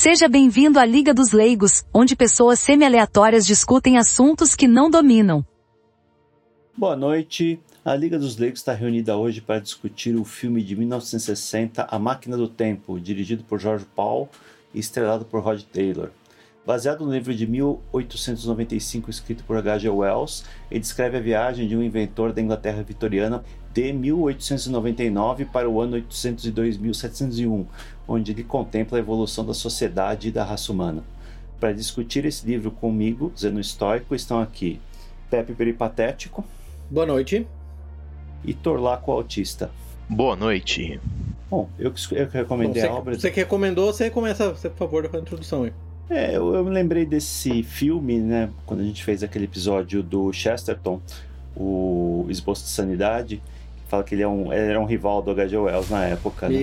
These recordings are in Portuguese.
Seja bem-vindo à Liga dos Leigos, onde pessoas semi-aleatórias discutem assuntos que não dominam. Boa noite. A Liga dos Leigos está reunida hoje para discutir o filme de 1960, A Máquina do Tempo, dirigido por George Paul e estrelado por Rod Taylor. Baseado no livro de 1895 escrito por H.G. Wells, ele descreve a viagem de um inventor da Inglaterra vitoriana de 1899 para o ano 802.701, onde ele contempla a evolução da sociedade e da raça humana. Para discutir esse livro comigo, Zeno Estoico, estão aqui Pepe Peripatético. Boa noite. E Torlaco Autista. Boa noite. Bom, eu, eu que recomendei Bom, você, a obra. Você que recomendou, você começa, você, por favor, com a introdução aí. É, eu, eu me lembrei desse filme, né? Quando a gente fez aquele episódio do Chesterton, o Esboço de Sanidade, que fala que ele, é um, era um rival do H.G. Wells na época, né?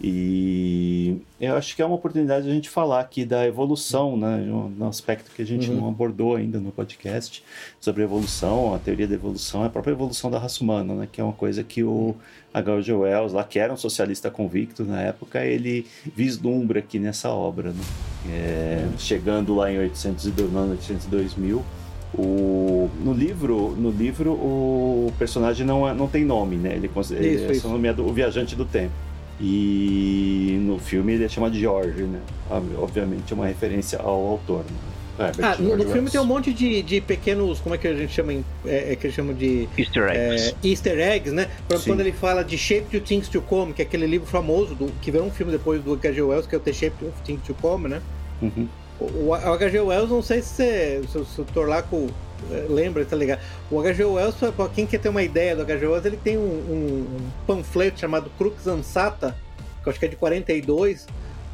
E eu acho que é uma oportunidade de a gente falar aqui da evolução, né? Um aspecto que a gente Uhum. não abordou ainda no podcast, sobre a evolução, a teoria da evolução, a própria evolução da raça humana, né? Que é uma coisa que o H.G. Wells, lá que era um socialista convicto na época, ele vislumbra aqui nessa obra, né? É, chegando lá em 802, no ano 802 mil, o, no livro, no livro o personagem não, é- não tem nome, né? Ele, Isso, é isso. nomeado o viajante do tempo. E no filme ele é chamado de George, né? Ob- Obviamente é uma referência ao autor. Né? Herbert Ah, no, no filme tem um monte de, de pequenos, como é que a gente chama, é, é que eles chamam de Easter eggs. é, easter eggs, né? Por exemplo, quando ele fala de Shape to Things to Come, que é aquele livro famoso, do, que virou um filme depois do H.G. Wells, que é o The Shape to Things to Come, né? Uhum. O, o H.G. Wells, não sei se, você, se, o- se o Torlaco eh, lembra, tá ligado? O H.G. Wells, pra- quem quer ter uma ideia do H.G. Wells, ele tem um, um- um panfleto chamado Crux Ansata, que eu acho que é de 42,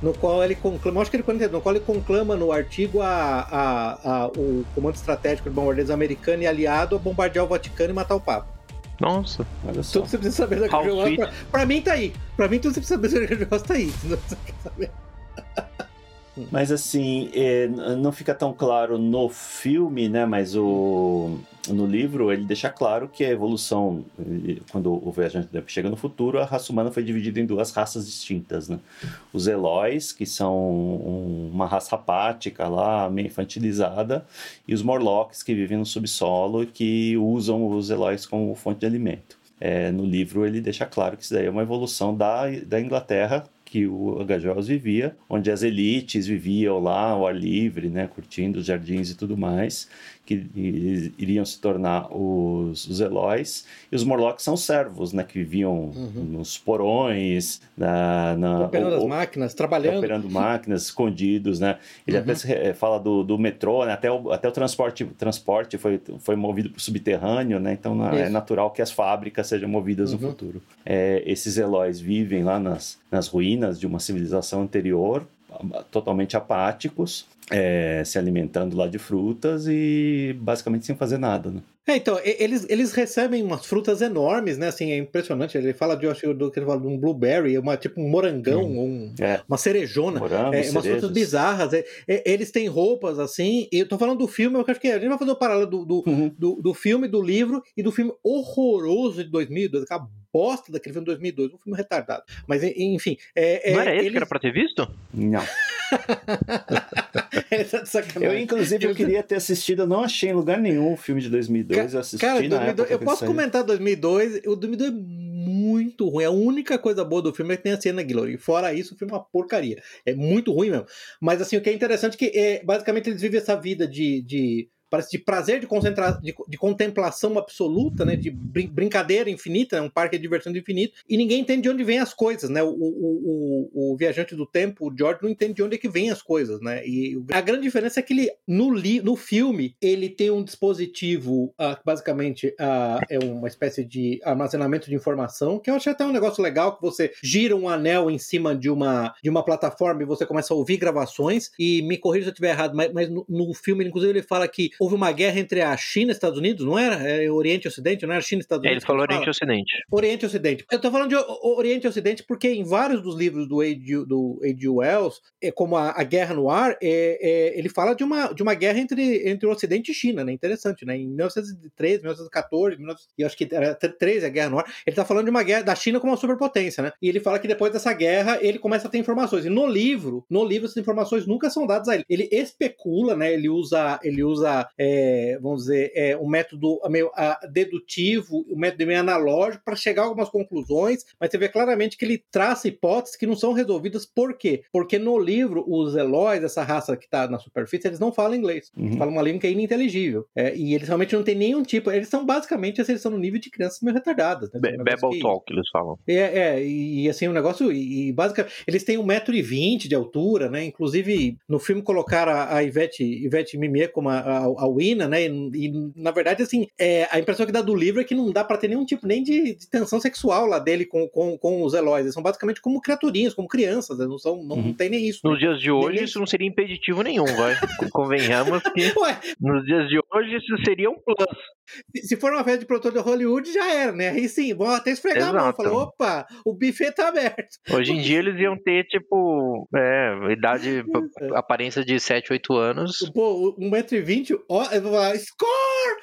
no qual ele conclama, acho que é de 42, no qual ele conclama no artigo a, a- a- o Comando Estratégico de Bombardeiros Americano e aliado a bombardear o Vaticano e matar o Papa. Nossa. Olha só. Tudo que você precisa saber do How H.G. Wells, pra, pra mim tá aí. Pra mim tudo que você precisa saber do H.G. Wells tá aí. Se você quer saber. Mas assim, é, não fica tão claro no filme, né? Mas o, no livro ele deixa claro que a evolução, quando o viajante chega no futuro, a raça humana foi dividida em duas raças distintas, né? Os Eloys, que são um- uma raça apática lá, meio infantilizada, e os Morlocks, que vivem no subsolo e que usam os Eloys como fonte de alimento. É, no livro ele deixa claro que isso daí é uma evolução da, da Inglaterra que o. Wells vivia, onde as elites viviam lá ao ar livre, né, curtindo os jardins e tudo mais, que iriam se tornar os, os Eloys, e os Morlocks são servos, né, que viviam nos porões, na, na, Operando as máquinas, trabalhando. operando máquinas escondidos, né? Ele Uhum. até se, eh, fala do, do metrô, né? até o, até o transporte, transporte foi, foi movido para o subterrâneo, né? Então na- é natural que as fábricas sejam movidas no Uhum. futuro. É, esses Eloys vivem lá nas, nas ruínas de uma civilização anterior, totalmente apáticos, é, se alimentando lá de frutas e basicamente sem fazer nada, né? É, então, eles, eles recebem umas frutas enormes, né? Assim, é impressionante. Ele fala de, eu acho, do que ele fala de um blueberry, uma, tipo um morangão, um- É, uma cerejona. morango, É, umas frutas cerejas. bizarras. é, é, eles têm roupas assim. E eu tô falando do filme, eu acho que a gente vai fazer o paralelo do, do, Uhum. do, do filme, do livro e do filme horroroso de 2002, aquela bosta daquele filme de 2002, um filme retardado. Mas enfim. É, é, Não era esse eles... que era pra ter visto? Não. Ele tá de sacanagem. Eu, inclusive, eu queria ter assistido, eu não achei em lugar nenhum o filme de 2002, eu assisti Cara, na 2002, época eu posso comentar 2002. O 2002 é muito ruim. A única coisa boa do filme é que tem a cena. E fora isso, o filme é uma porcaria. É muito ruim mesmo. Mas assim, o que é interessante é que é, basicamente eles vivem essa vida de. de parece de prazer, de, de, de contemplação absoluta, né? De brin- brincadeira infinita, né, um parque de diversão infinito, e ninguém entende de onde vêm as coisas, né? O, o, o, o viajante do tempo, o George, não entende de onde é que vêm as coisas, né? E a grande diferença é que ele, no, li, no filme, ele tem um dispositivo ah, que basicamente ah, é uma espécie de armazenamento de informação, que eu achei até um negócio legal, que você gira um anel em cima de uma, de uma plataforma e você começa a ouvir gravações, e me corrija se eu estiver errado, mas, mas no, no filme, inclusive, ele fala que houve uma guerra entre a China e Estados Unidos, não era? É Oriente e Ocidente, não era China e Estados Unidos? ele falou? Oriente e Ocidente. Oriente e Ocidente. Eu tô falando de Oriente e Ocidente porque em vários dos livros do A.G. do A.G. Wells, é, como a, a Guerra no Ar, é, é, ele fala de uma, de uma guerra entre, entre o Ocidente e China, né? Interessante, né? Em 1913, 1914, 19... e eu acho que era 13 a Guerra no Ar, ele tá falando de uma guerra da China como uma superpotência, né? E ele fala que depois dessa guerra ele começa a ter informações. E no livro, no livro essas informações nunca são dadas a ele. Ele especula, né? Ele usa, ele usa, é, vamos dizer, é, um método meio ah, dedutivo, um método meio analógico para chegar a algumas conclusões, mas você vê claramente que ele traça hipóteses que não são resolvidas. Por quê? Porque no livro, os Eloys, essa raça que está na superfície, eles não falam inglês. Uhum. Eles falam uma língua que é ininteligível. É, e eles realmente não têm nenhum tipo. Eles são basicamente, eles são no nível de crianças meio retardadas. Né? Be- Um negócio Babel que- Talk, eles falam. é, é, e assim, o negócio, e, e basicamente, eles têm 1,20m de altura, né? Inclusive, no filme colocaram a, a Ivete, Ivete Mimier como a, a, a Wina, né? E, e, na verdade, assim, é, a impressão que dá do livro é que não dá pra ter nenhum tipo nem de, de tensão sexual lá dele com, com, com os Eloys. Eles são basicamente como criaturinhas, como crianças, né? não, são, não, não tem nem isso. Nos dias de hoje, Nem- isso não seria impeditivo nenhum, vai. Convenhamos que Ué, nos dias de hoje isso seria um plus. Se- for uma festa de produtor de Hollywood, já era, né? Aí sim, vão até esfregar a mão, Exato. falar, opa, o buffet tá aberto. Hoje em dia eles iam ter, tipo, é, idade, É. aparência de 7, 8 anos. Pô, 1,20m, ó, score!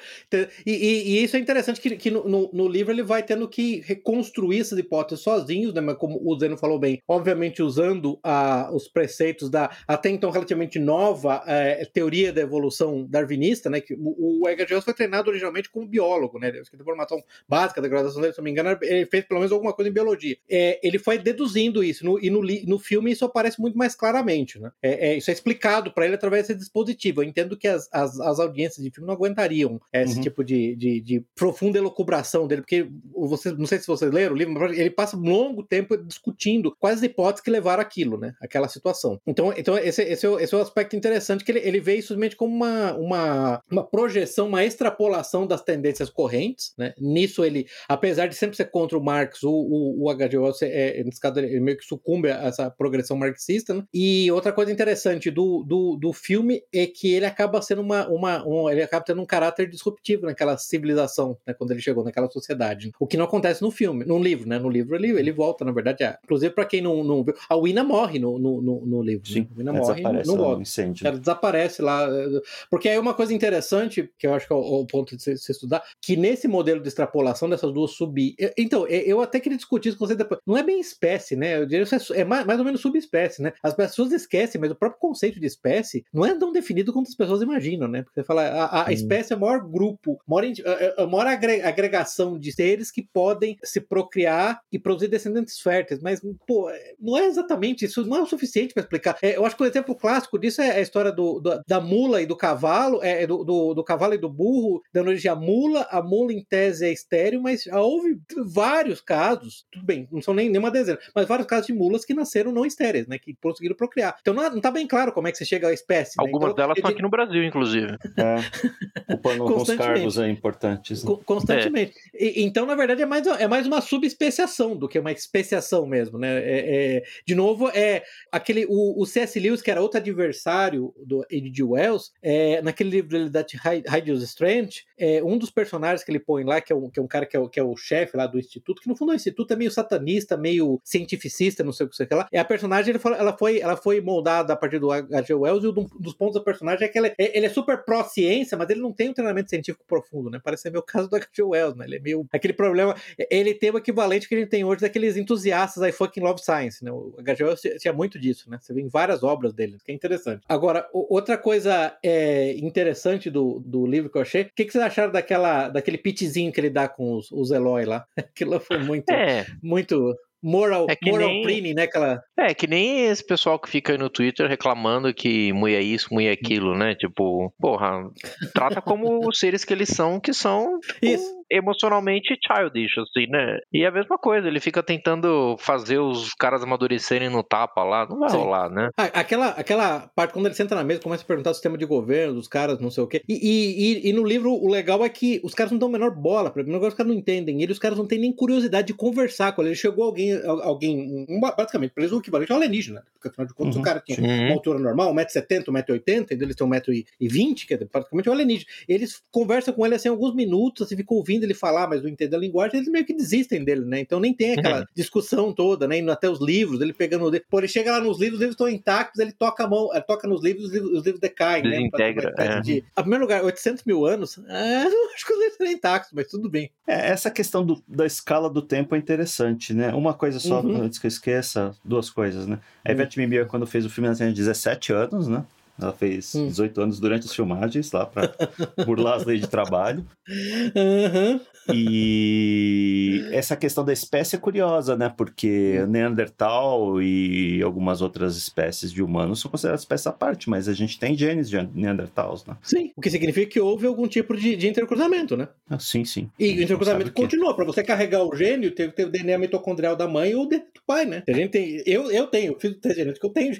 E, e- e isso é interessante que, que no, no- livro ele vai tendo que reconstruir essas hipóteses sozinhos, né? Mas como o Zeno falou bem, obviamente usando a, os preceitos da até então relativamente nova eh, teoria da evolução darwinista, né? Que o, o Edgar Jones foi treinado originalmente como biólogo, né? A formação básica da graduação dele, se não me engano, ele fez pelo menos alguma coisa em biologia. É, ele foi deduzindo isso, no- e no, no filme isso aparece muito mais claramente, né? É, é, isso é explicado para ele através desse dispositivo. Eu entendo que as, as, as audiências de filme não aguentariam esse Uhum. tipo de, de, de profunda elucubração dele, porque você, não sei se vocês leram o livro, mas ele passa um longo tempo discutindo quais as hipóteses que levaram aquilo, né? Aquela situação. Então, então esse, esse, é, o, esse é o aspecto interessante, que ele, ele vê isso simplesmente como uma, uma, uma projeção, uma extrapolação das tendências correntes, né? Nisso ele, apesar de sempre ser contra o Marx, o, o, o H.G. Wells, é, é, nesse caso, ele meio que sucumbe a essa progressão marxista, né? E outra coisa interessante do, do, do filme é que ele acaba sendo uma, uma um, ele acaba tendo um caráter disruptivo naquela civilização, né? Quando ele chegou naquela sociedade. O que não acontece no filme, no livro, né? No livro ele, ele volta, na verdade, a, inclusive para quem não, não viu, a Wina morre no, no, no, no livro. Sim, né? A Wina ela morre no volta. incêndio. Ela desaparece lá. eh, Porque aí uma coisa interessante, que eu acho que é o, o ponto de se, se estudar, que nesse modelo de extrapolação dessas duas sub. Então, eh, eu até queria discutir isso com você depois. Não é bem espécie, né? Eu diria que é, é mais, mais ou menos subespécie, né? As pessoas esquecem, mas o próprio conceito de espécie não é tão definido quanto as pessoas imaginam, né? Porque você fala, a, a espécie é o maior grupo, a maior, a- a maior agre- agregação de seres que podem se procriar e produzir descendentes férteis. Mas, pô, não é exatamente isso, não é o suficiente para explicar. É, eu acho que o exemplo clássico disso é a história do, do- da mula e do cavalo, é, do, do, do cavalo e do burro, dando origem à mula. A mula, em tese, é estéreo, mas já houve vários casos, tudo bem, não são nem nenhuma dezena, mas vários casos de mulas que nasceram não estéreis, né? Que conseguiram procriar. Então não, não tá bem claro como é que você chega à espécie. né? Algumas Então, delas estão aqui no Brasil, inclusive. É, ocupando alguns Constantemente. cargos aí importantes. né? Co- Constantemente. E- então, na verdade, é mais, é mais uma subespeciação do que uma especiação mesmo, né? É- é- de novo, é aquele. O, o C.S. Lewis, que era outro adversário do H.G. Wells, é, naquele livro dele, That Hides Strange, é, um dos personagens que ele põe lá, que é um, que é um cara que é o, que é o chefe lá do instituto, que no fundo o instituto é meio satanista, meio cientificista, não sei o que sei lá. É a personagem, ela, foi, ela foi moldada a partir do H.G. Wells, e um dos pontos da personagem é que ela é- ele é super pró-ciência, mas ele não tem um treinamento científico profundo, né? Parece ser meio caso do H.G. Wells, né? Ele é meio. Aquele problema. Ele tem o equivalente que a gente tem hoje daqueles entusiastas aí fucking love science, né? O H.G. Wells tinha muito disso, né? Você vê em várias obras dele, que é interessante. Agora, o- outra coisa é, interessante do, do livro que eu achei, o que, que vocês acharam daquela, daquele pitchzinho que ele dá com os, os Eloy lá? Aquilo foi muito, É, muito moral, É moral nem- preening, né? Aquela. é que nem esse pessoal que fica aí no Twitter reclamando que mulher é isso, mulher é aquilo, né? Tipo, porra, trata como os seres que eles são, que são tipo, Isso. Emocionalmente childish, assim, né? E é a mesma coisa, ele fica tentando fazer os caras amadurecerem no tapa lá, não vai Sim. rolar, né? Ah, aquela, aquela parte, quando ele senta na mesa, começa a perguntar o sistema de governo dos caras, não sei o quê. E, e, e, no livro, o legal é que os caras não dão a menor bola, pra mim, os caras não entendem ele, os caras não têm nem curiosidade de conversar com ele. Chegou alguém, alguém um, basicamente, pra eles o equivalente ao alienígena, porque afinal de contas uhum. o cara tinha uhum. uma altura normal, 1,70m, 1,80m, então eles têm 1,20m, que é praticamente um alienígena. Eles conversam com ele assim alguns minutos, assim, ficam ouvindo ele falar, mas não entendem a linguagem, eles meio que desistem dele, né? Então nem tem aquela uhum. discussão toda, né? Indo até os livros, ele pegando. Pô, ele chega lá nos livros, os livros estão intactos, ele toca a mão, ele toca nos livros, os livros, os livros decaem, Desintegra, né? Pra, é. de... A primeiro lugar, 800 mil anos, é, acho que os livros estão intactos, mas tudo bem. É, essa questão do, da escala do tempo é interessante, né? Uma coisa só, uhum. antes que eu esqueça, duas coisas, né? A uhum. Ivete Mimier, quando fez o filme, ela tinha 17 anos, né? Ela fez hum. 18 anos durante as filmagens lá para burlar as leis de trabalho. Uhum. E essa questão da espécie é curiosa, né? Porque hum. Neandertal e algumas outras espécies de humanos são consideradas espécies à parte, mas a gente tem genes de Neandertals, né? Sim, o que significa que houve algum tipo de, de intercruzamento, né? Ah, sim, sim. E o intercruzamento continua. Para você carregar o gênio, tem que ter o DNA mitocondrial da mãe ou do pai, né? A gente tem, eu, eu tenho, eu fiz o teste eu tenho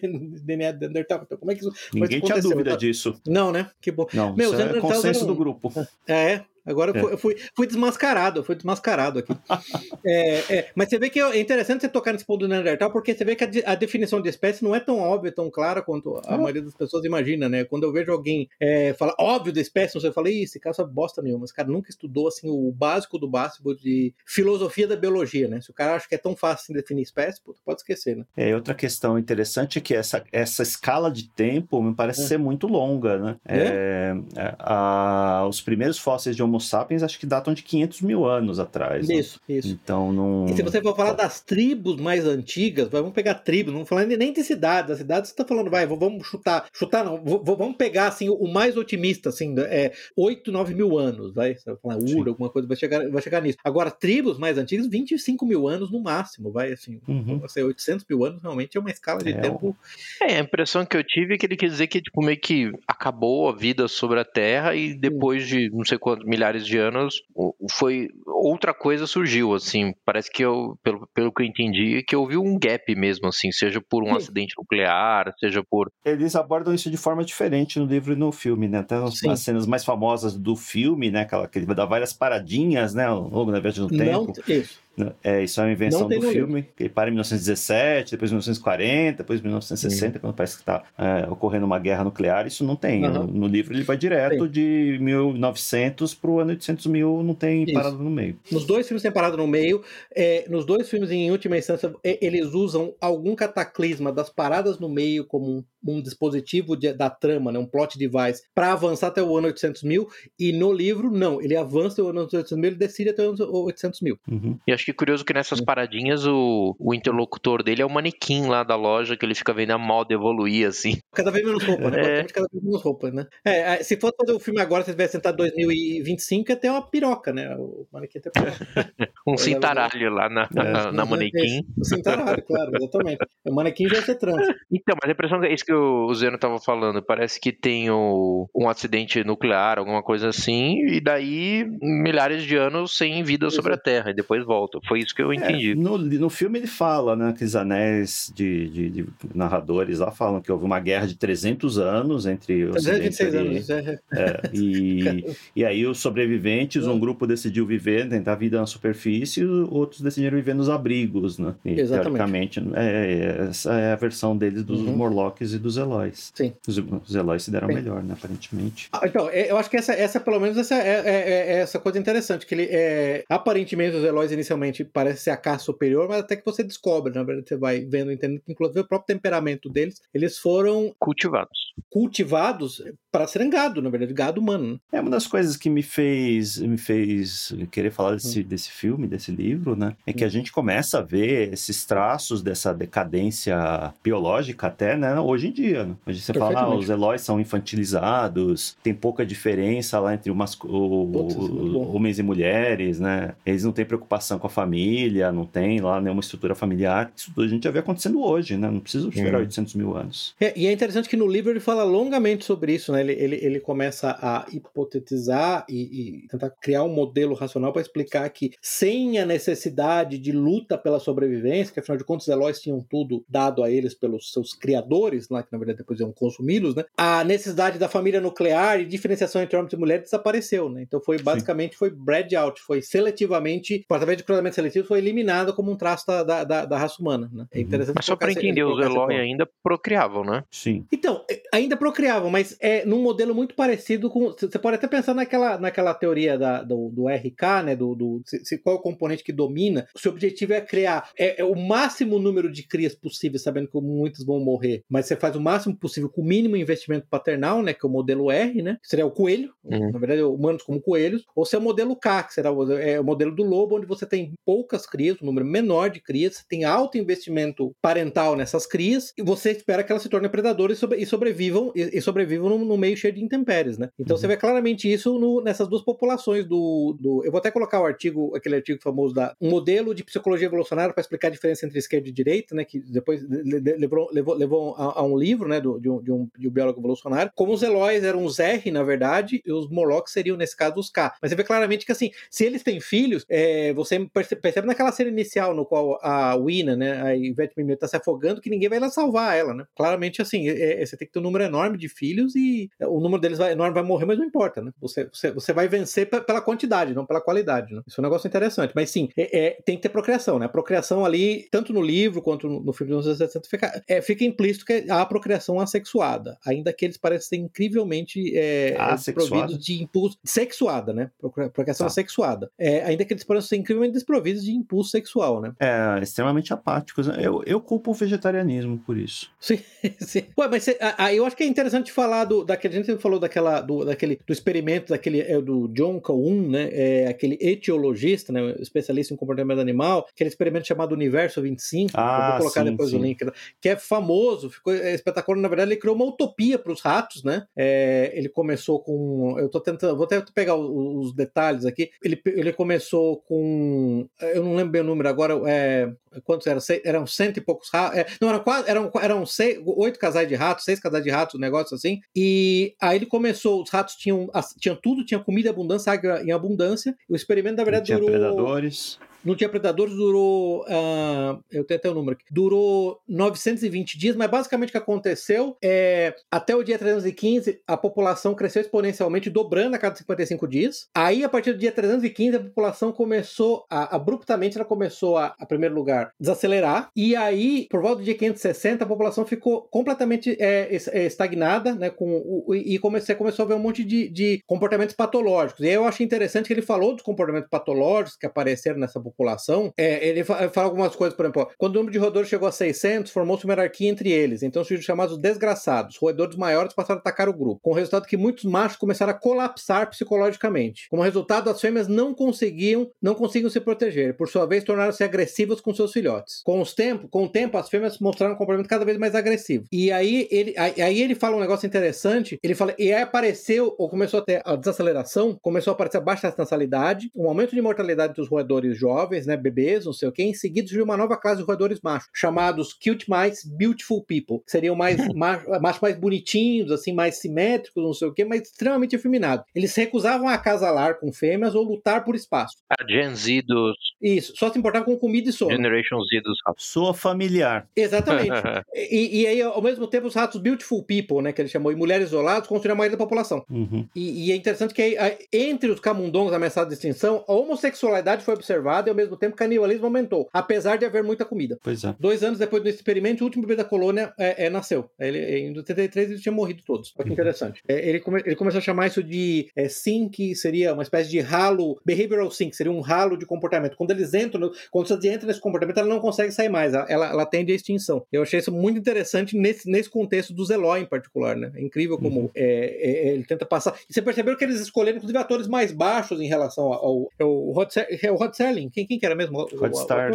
DNA de Neandertal. Então, como é que isso Ninguém tinha dúvida disso. Não, né? Que bom. Não, Meu, isso é consenso do grupo. É, Agora é. eu fui, fui, desmascarado, eu fui desmascarado aqui. é, é, mas você vê que é interessante você tocar nesse ponto do Neandertal, porque você vê que a, a definição de espécie não é tão óbvia, tão clara quanto a maioria das pessoas imagina, né? Quando eu vejo alguém é, falar óbvio da espécie, você fala, esse cara sabe bosta nenhuma. Esse cara nunca estudou assim, o básico do básico de filosofia da biologia, né? Se o cara acha que é tão fácil assim, definir espécie, pode esquecer, né? É, outra questão interessante é que essa, essa escala de tempo me parece é. ser muito longa, né? É? A, os primeiros fósseis de Homo sapiens acho que datam de 500 mil anos atrás. Né? Isso, né? isso. Então não. E se você for falar das tribos mais antigas, vamos pegar tribos, não falando nem de cidades. As cidades você está falando, vai, vamos chutar, chutar não, vamos pegar assim o mais otimista, assim, é 8, 9 mil anos, vai. Você vai falar Ura, alguma coisa, vai chegar, vai chegar nisso. Agora, tribos mais antigas, 25 mil anos no máximo, vai, assim. Uhum. Assim, 800 mil anos realmente é uma escala de é, tempo. É, a impressão que eu tive é que ele quer dizer que, tipo, meio que acabou a vida sobre a Terra e depois de não sei quantos milhares de anos, foi outra coisa surgiu, assim, parece que eu, pelo, pelo que eu entendi, que houve um gap mesmo, assim, seja por um Sim. acidente nuclear, seja por... Eles abordam isso de forma diferente no livro e no filme, né, até nas, nas cenas mais famosas do filme, né, aquela que ele dá várias paradinhas, né, ao longo da viagem no tempo. Não, isso. É, isso é uma invenção do filme, que para em 1917, depois 1940, depois 1960, Sim. quando parece que está é, ocorrendo uma guerra nuclear, isso não tem. Uhum. No, no, livro ele vai direto Sim. de 1900 para o ano 800 mil, não tem isso. parada no meio. Nos dois filmes tem parada no meio, é, nos dois filmes, em última instância, eles usam algum cataclisma das paradas no meio como um, um dispositivo de, da trama, né, um plot device, para avançar até o ano 800 mil, e no livro, não, ele avança até o ano 800 mil, ele decide até o ano 800 mil. Uhum. E acho que curioso que nessas paradinhas o, o interlocutor dele é o manequim lá da loja que ele fica vendo a moda evoluir, assim. Cada vez menos roupa, né? É. Cada vez menos roupa, né? É, é, se fosse fazer o filme agora, se tivesse sentado 2025, ia ter uma piroca, né? O manequim tem piroca. um cintaralho lá na, é. na, na manequim. Um cintaralho, claro, exatamente. O manequim já ia ser trans. Então, mas a impressão é isso que o Zeno tava falando. Parece que tem o, um acidente nuclear, alguma coisa assim, e daí milhares de anos sem vida sobre a Terra, e depois volta. Foi isso que eu é, entendi. É, no, no filme ele fala, né? Aqueles anéis de, de, de, narradores lá falam que houve uma guerra de 300 anos entre os. 326 anos. É. é, e, e aí os sobreviventes, um grupo decidiu viver, tentar vida na superfície, e outros decidiram viver nos abrigos, né? E, Exatamente. Teoricamente, é, essa é a versão deles dos uhum. Morlocks e dos Eloys. Sim. Os, os Eloys se deram Sim. melhor, né? Aparentemente. Ah, então, eu acho que essa, essa pelo menos, essa é, é, essa coisa interessante, que ele, é, aparentemente, os Eloys inicialmente parece ser a caça superior, mas até que você descobre, na verdade, você vai vendo, entendendo que inclusive o próprio temperamento deles, eles foram cultivados. Cultivados para serem gado, na verdade, gado humano. Né? É uma das coisas que me fez me fez querer falar desse, hum. desse filme, desse livro, né? É que hum. a gente começa a ver esses traços dessa decadência biológica até, né? Hoje em dia. Né? Hoje você fala, ah, os Eloys são infantilizados, tem pouca diferença lá entre umas, o, Putz, o, homens e mulheres, né? Eles não têm preocupação com a família, não tem lá nenhuma estrutura familiar. Isso tudo a gente já vê acontecendo hoje, né? Não precisa esperar hum. 800 mil anos. É, e é interessante que no livro fala longamente sobre isso, né? Ele, ele, ele começa a hipotetizar e, e tentar criar um modelo racional para explicar que sem a necessidade de luta pela sobrevivência, que afinal de contas os Eloys tinham tudo dado a eles pelos seus criadores, lá que na verdade depois iam consumi-los, né? A necessidade da família nuclear e diferenciação entre homens e mulheres desapareceu, né? Então foi basicamente Sim. foi bred out, foi seletivamente, através de cruzamento seletivo, foi eliminado como um traço da, da, da, da raça humana, né? É uhum. interessante. Mas só para entender, os Eloy ainda procriavam, né? Sim. Então, é, ainda procriavam, mas é num modelo muito parecido com. Você pode até pensar naquela, naquela teoria da, do, do RK, né? Do, do se, qual é o componente que domina. O seu objetivo é criar é, é o máximo número de crias possível, sabendo que muitos vão morrer, mas você faz o máximo possível com o mínimo investimento paternal, né? Que é o modelo R, né? Que seria o coelho, uhum. na verdade, humanos como coelhos, ou se é o modelo K, que será o, é, o modelo do lobo, onde você tem poucas crias, um número menor de crias, você tem alto investimento parental nessas crias, e você espera que elas se tornem predadoras e, sobre, e sobrevivam e, e sobrevivam no, no, meio cheio de intempéries, né? Então uhum. você vê claramente isso no, nessas duas populações do, do. Eu vou até colocar o artigo, aquele artigo famoso da um modelo de psicologia evolucionária para explicar a diferença entre esquerda e direita, né? Que depois levou, levou, levou a, a, um livro, né? Do, de, um, de, um, de um biólogo evolucionário. Como os Eloys eram os R, na verdade, e os Morlocks seriam, nesse caso, os K. Mas você vê claramente que, assim, se eles têm filhos, é, você percebe naquela cena inicial no qual a Wina, né? A Ivete Mimir tá se afogando, que ninguém vai lá salvar ela, né? Claramente, assim, é, é, você tem que ter um número enorme de filhos e o número deles vai, enorme vai morrer, mas não importa, né? Você, você, você vai vencer pela quantidade, não pela qualidade, né? Isso é um negócio interessante. Mas sim, é, é, tem que ter procriação, né? A procriação ali, tanto no livro quanto no, no filme dos anos 60, fica, é, fica implícito que há procriação assexuada, ainda que eles parecem ser incrivelmente é, desprovidos de impulso. Sexuada, né? Procriação tá. assexuada. É, ainda que eles parecem ser incrivelmente desprovidos de impulso sexual, né? É, extremamente apáticos. Né? Eu, eu culpo o vegetarianismo por isso. Sim, sim. Ué, mas cê, a, a, eu acho que é interessante falar do. Daquele, a gente falou daquela, do, daquele, do experimento daquele, é, do John Calhoun, né? É, aquele etiologista, né? Especialista em comportamento animal, aquele experimento chamado Universo 25. Ah, vou colocar sim, depois sim. o link, que é famoso, ficou espetacular. Na verdade, ele criou uma utopia para os ratos, né? É, ele começou com. Eu tô tentando. Vou até pegar os, os detalhes aqui. Ele, ele começou com. Eu não lembro bem o número agora. É, quantos eram? Eram cento e poucos ratos. É, não, eram quase. Eram, eram seis, oito casais de ratos, seis casais de ratos, um negócio assim. E aí ele começou, os ratos tinham, tinham tudo, tinha comida em abundância, água em abundância. O experimento, na verdade, tinha durou. predadores. Não tinha predadores, durou. Uh, eu tenho até o número aqui. Durou 920 dias, mas basicamente o que aconteceu é. Até o dia 315, a população cresceu exponencialmente, dobrando a cada 55 dias. Aí, a partir do dia 315, a população começou a. Abruptamente, ela começou a, a primeiro lugar, desacelerar. E aí, por volta do dia 560, a população ficou completamente é, é, estagnada, né? Com o, e comecei, começou a ver um monte de, de comportamentos patológicos. E aí eu achei interessante que ele falou dos comportamentos patológicos que apareceram nessa população população, é, ele fala algumas coisas, por exemplo, quando o número de roedores chegou a 600, formou-se uma hierarquia entre eles. Então surgiram chamados desgraçados. Roedores maiores passaram a atacar o grupo, com o resultado que muitos machos começaram a colapsar psicologicamente. Como resultado, as fêmeas não conseguiam, não conseguiam se proteger. Por sua vez, tornaram-se agressivas com seus filhotes. Com, os tempo, com o tempo, as fêmeas mostraram um comportamento cada vez mais agressivo. E aí ele, aí ele fala um negócio interessante. Ele fala, e aí apareceu, ou começou a ter a desaceleração, começou a aparecer a baixa natalidade, um aumento de mortalidade dos roedores jovens jovens, né, bebês, não sei o quê. Em seguida surgiu uma nova classe de roedores machos, chamados Cute Mice Beautiful People, que seriam mais machos mais bonitinhos, assim, mais simétricos, não sei o quê, mas extremamente efeminados. Eles recusavam acasalar com fêmeas ou lutar por espaço. A Gen Z dos... Isso, só se importavam com comida e sono. Generation Z dos ratos. Sua familiar. Exatamente. e, e, aí, ao mesmo tempo, os ratos Beautiful People, né, que ele chamou, e mulheres isoladas, construíram a maioria da população. Uhum. E, e, é interessante que aí, entre os camundongos ameaçados de extinção, a homossexualidade foi observada ao mesmo tempo o canibalismo aumentou, apesar de haver muita comida. Pois é. Dois anos depois do experimento, o último bebê da colônia é, é nasceu. Ele, em 83 eles tinham morrido todos. Olha que uhum. interessante. É, ele, come, ele começou a chamar isso de é, sync, seria uma espécie de ralo, behavioral sync, seria um ralo de comportamento. Quando eles entram, quando você entra nesse comportamento, ela não consegue sair mais, ela, ela tende à extinção. Eu achei isso muito interessante nesse, nesse contexto do Zeló em particular, né? É incrível como uhum. é, é, ele tenta passar. E você percebeu que eles escolheram, inclusive, atores mais baixos em relação ao, ao, ao Rod, é o Rod Serling, quem Quem, quem que era mesmo? Rod Star.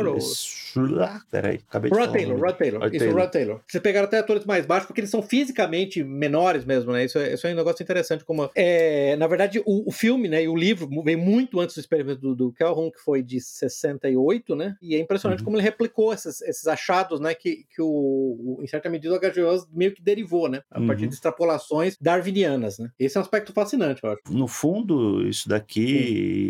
Peraí, acabei de falar. Taylor, Rod Taylor. Rod isso, Taylor. Rod Taylor. Vocês pegaram até atores mais baixos porque eles são fisicamente menores mesmo, né? Isso é, isso é um negócio interessante. Como, é, na verdade, o, o filme né, e o livro vem muito antes do experimento do, do Calhoun, que foi de 68, né? E é impressionante Uhum. como ele replicou esses, esses achados, né? Que, que o, o- em certa medida, o H.G. Wells meio que derivou, né? A partir Uhum. de extrapolações darwinianas, né? Esse é um aspecto fascinante, eu acho. No fundo, isso daqui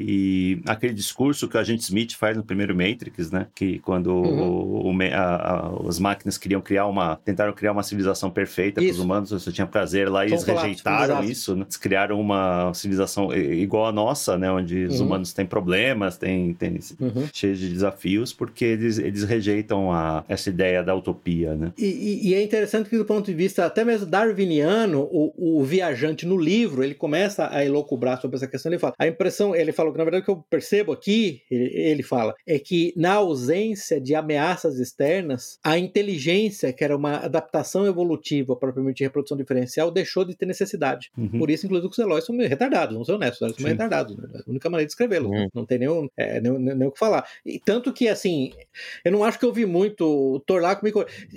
e aquele discurso que o agente Smith faz no primeiro Matrix, né? Que quando Uhum. o- o- a- a- as máquinas queriam criar uma. tentaram criar uma civilização perfeita para os humanos, você tinha prazer lá e eles rejeitaram isso, né? Eles criaram uma civilização igual a nossa, né? Onde os Uhum. humanos têm problemas, têm, têm Uhum. cheios de desafios, porque eles, eles rejeitam a, essa ideia da utopia, né? E, e- e é interessante que, do ponto de vista até mesmo darwiniano, o, o viajante no livro ele começa a elocubrar sobre essa questão. Ele fala: a impressão, ele falou que na verdade o que eu percebo aqui, ele, ele fala, é que na ausência de ameaças externas, a inteligência, que era uma adaptação evolutiva para permitir reprodução diferencial, deixou de ter necessidade. Uhum. Por isso, inclusive, os Eloys são retardados, vamos ser honestos, eles são Sim. retardados. Né? A única maneira de escrevê-los, Uhum. né? não tem nenhum, é, nem, o que falar. E tanto que, assim, eu não acho que eu vi muito o Torlaco me.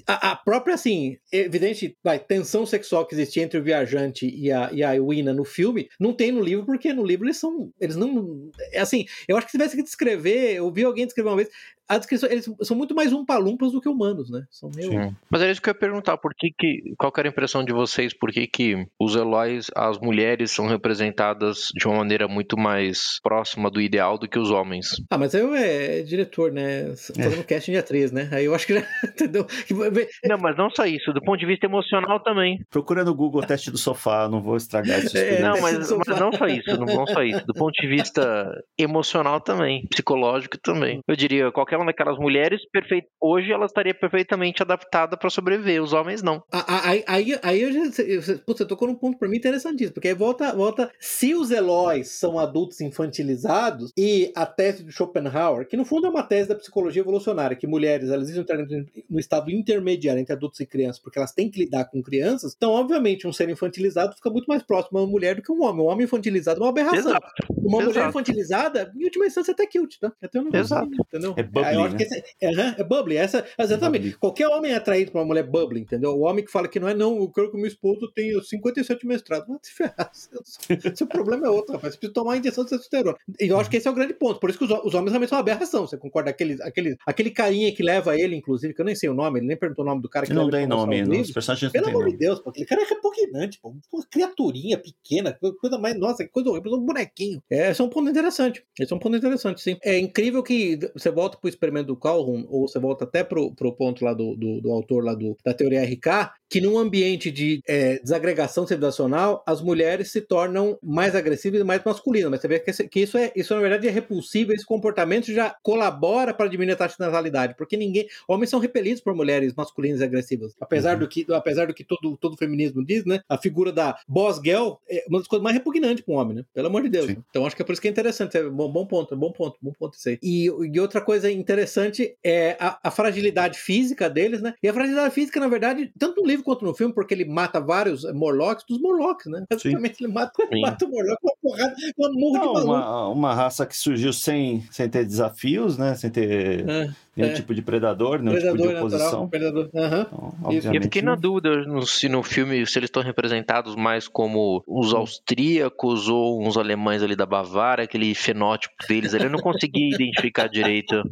A, a própria, assim, evidente, vai, tensão sexual que existia entre o viajante e a, e a Wina no filme, não tem no livro, porque no livro eles são. Eles não. É assim, eu acho que se tivesse que descrever, eu vi alguém descrever uma vez, a descrição, eles são muito mais umpalumpas do que humanos, né? São meio. Sim. Mas era isso que eu ia perguntar, por que que, qual que era a impressão de vocês, por que que os Eloys, as mulheres são representadas de uma maneira muito mais próxima do ideal do que os homens? Ah, mas eu é diretor, né? Fazendo casting de atriz, né? Aí eu acho que já. Entendeu? Não, mas não só isso, do ponto de vista emocional também. Procura no Google o teste do sofá, não vou estragar isso. É, não, mas, mas não só isso, não, não só isso. Do ponto de vista emocional também, psicológico também. Eu diria, qualquer daquelas mulheres, perfeito, hoje ela estaria perfeitamente adaptada para sobreviver, os homens não. Aí, aí, aí eu já. Você, tocou num ponto pra mim interessantíssimo, porque aí volta, volta. Se os Eloys são adultos infantilizados e a tese de Schopenhauer, que no fundo é uma tese da psicologia evolucionária, que mulheres elas entram no estado intermediário entre adultos e crianças, porque elas têm que lidar com crianças, então, obviamente, um ser infantilizado fica muito mais próximo a uma mulher do que um homem. Um homem infantilizado é uma aberração. Exato. Uma mulher Exato. infantilizada, em última instância, é até cute, tá? Até um negócio, Exato. Entendeu? É bubbly, eu acho né? que esse, é, é bubbly. Essa, exatamente. Bubbly. Qualquer homem é atraído por uma mulher bubbly, entendeu? O homem que fala que não é, não, eu quero que o meu esposo tenha 57 mestrados. Vai te ferrar. Seu, problema é outro, rapaz. Você precisa tomar uma injeção de testosterona. E eu acho que esse é o grande ponto. Por isso que os, os homens realmente são aberração. Você concorda? Aquele, aquele, aquele carinha que leva ele, inclusive, que eu nem sei o nome, ele nem perguntou o nome do cara que Não mostrar nome, os não, personagens não Pelo amor de. Deus, pô, aquele cara é repugnante, pô. Uma criaturinha pequena, coisa mais. Nossa, que coisa horrível, um bonequinho. É, esse é um ponto interessante. Esse é um ponto interessante, sim. É incrível que você volta pro experimento do Calhoun, ou você volta até pro, pro ponto lá do, do, do autor lá do, da teoria RK, que num ambiente de é, desagregação civilizacional, as mulheres se tornam mais agressivas e mais masculinas. Mas você vê que, esse- que isso, é, isso, na verdade, é repulsivo, esse comportamento já colabora para diminuir a taxa de natalidade, porque ninguém. Homens são repelidos por mulheres masculinas e agressivas. Apesar Uhum. do que, apesar do que todo, todo feminismo diz, né? A figura da boss girl é uma das coisas mais repugnantes para um homem, né? Pelo amor de Deus. Sim. Então acho que é por isso que é interessante. É bom, bom ponto, bom ponto, bom ponto isso aí. E, e outra coisa interessante é a, a fragilidade física deles, né? E a fragilidade física, na verdade, tanto no livro quanto no filme, porque ele mata vários eh, Morlocks dos Morlocks, né? Basicamente, ele mata, Sim. mata o Morlock com uma porrada, uma de maluco. uma, uma raça que surgiu sem, sem ter desafios, né? Sem ter É, nenhum é. tipo de predador, nenhum predador tipo de natural. oposição. Predador. Aham. Então. E eu fiquei na não- dúvida no- se no filme se eles estão representados mais como os austríacos ou uns alemães ali da Bavária, aquele fenótipo deles. ali. Eu não consegui identificar direito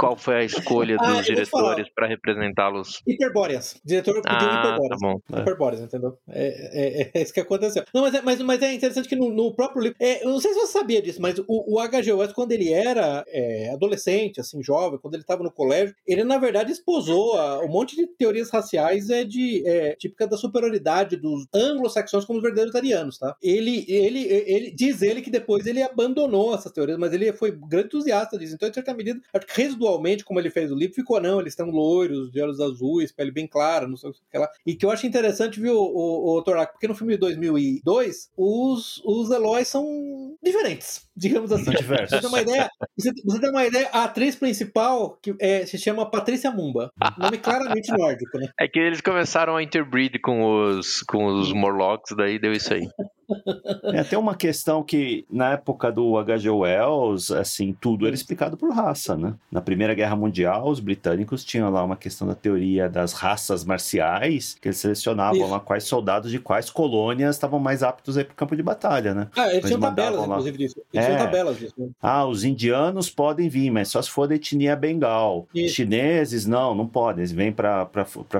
qual foi a escolha Ah, dos diretores para representá-los. Hiperbóreas. O diretor pediu Ah, tá hiperbóreas. bom. É. Hiperbóreas, entendeu? É, é- é isso que aconteceu. Não, mas é, mas, mas é interessante que no, no próprio livro. é, eu não sei se você sabia disso, mas o, o H.G. Wells, quando ele era é, adolescente, assim, jovem, quando ele estava no colégio, ele na verdade esposou a- um monte de teorias raciais é, de, é, típica da superioridade dos anglo-saxões como os verdadeiros arianos, tá? Ele, ele, ele diz ele que depois ele abandonou essas teorias, mas ele foi grande entusiasta disso. Então, em certa medida, acho que residualmente, como ele fez o livro, ficou, não, eles estão loiros, de olhos azuis, pele bem clara, não sei o que lá. E que eu acho interessante, viu, o, o, Torak, porque no filme de 2002, os, os Eloys são diferentes, digamos assim. São diversos. Você tem uma ideia, você, você tem uma ideia, a atriz principal que é, se chama Patrícia Mumba, nome claramente nórdico, né? É que eles começaram a interbreed com os, com os Morlocks, daí deu isso aí. É, tem uma questão que, na época do H.G. Wells, assim, tudo era explicado por raça, né? Na Primeira Guerra Mundial, os britânicos tinham lá uma questão da teoria das raças marciais, que eles selecionavam Isso. lá quais soldados de quais colônias estavam mais aptos aí pro campo de batalha, né? Ah, eles tinham tabelas, lá... inclusive, disso. Eles é. tinham tabelas disso. Né? Ah, os indianos podem vir, mas só se for da etnia bengal. Isso. Chineses, não, não podem. Eles vêm pra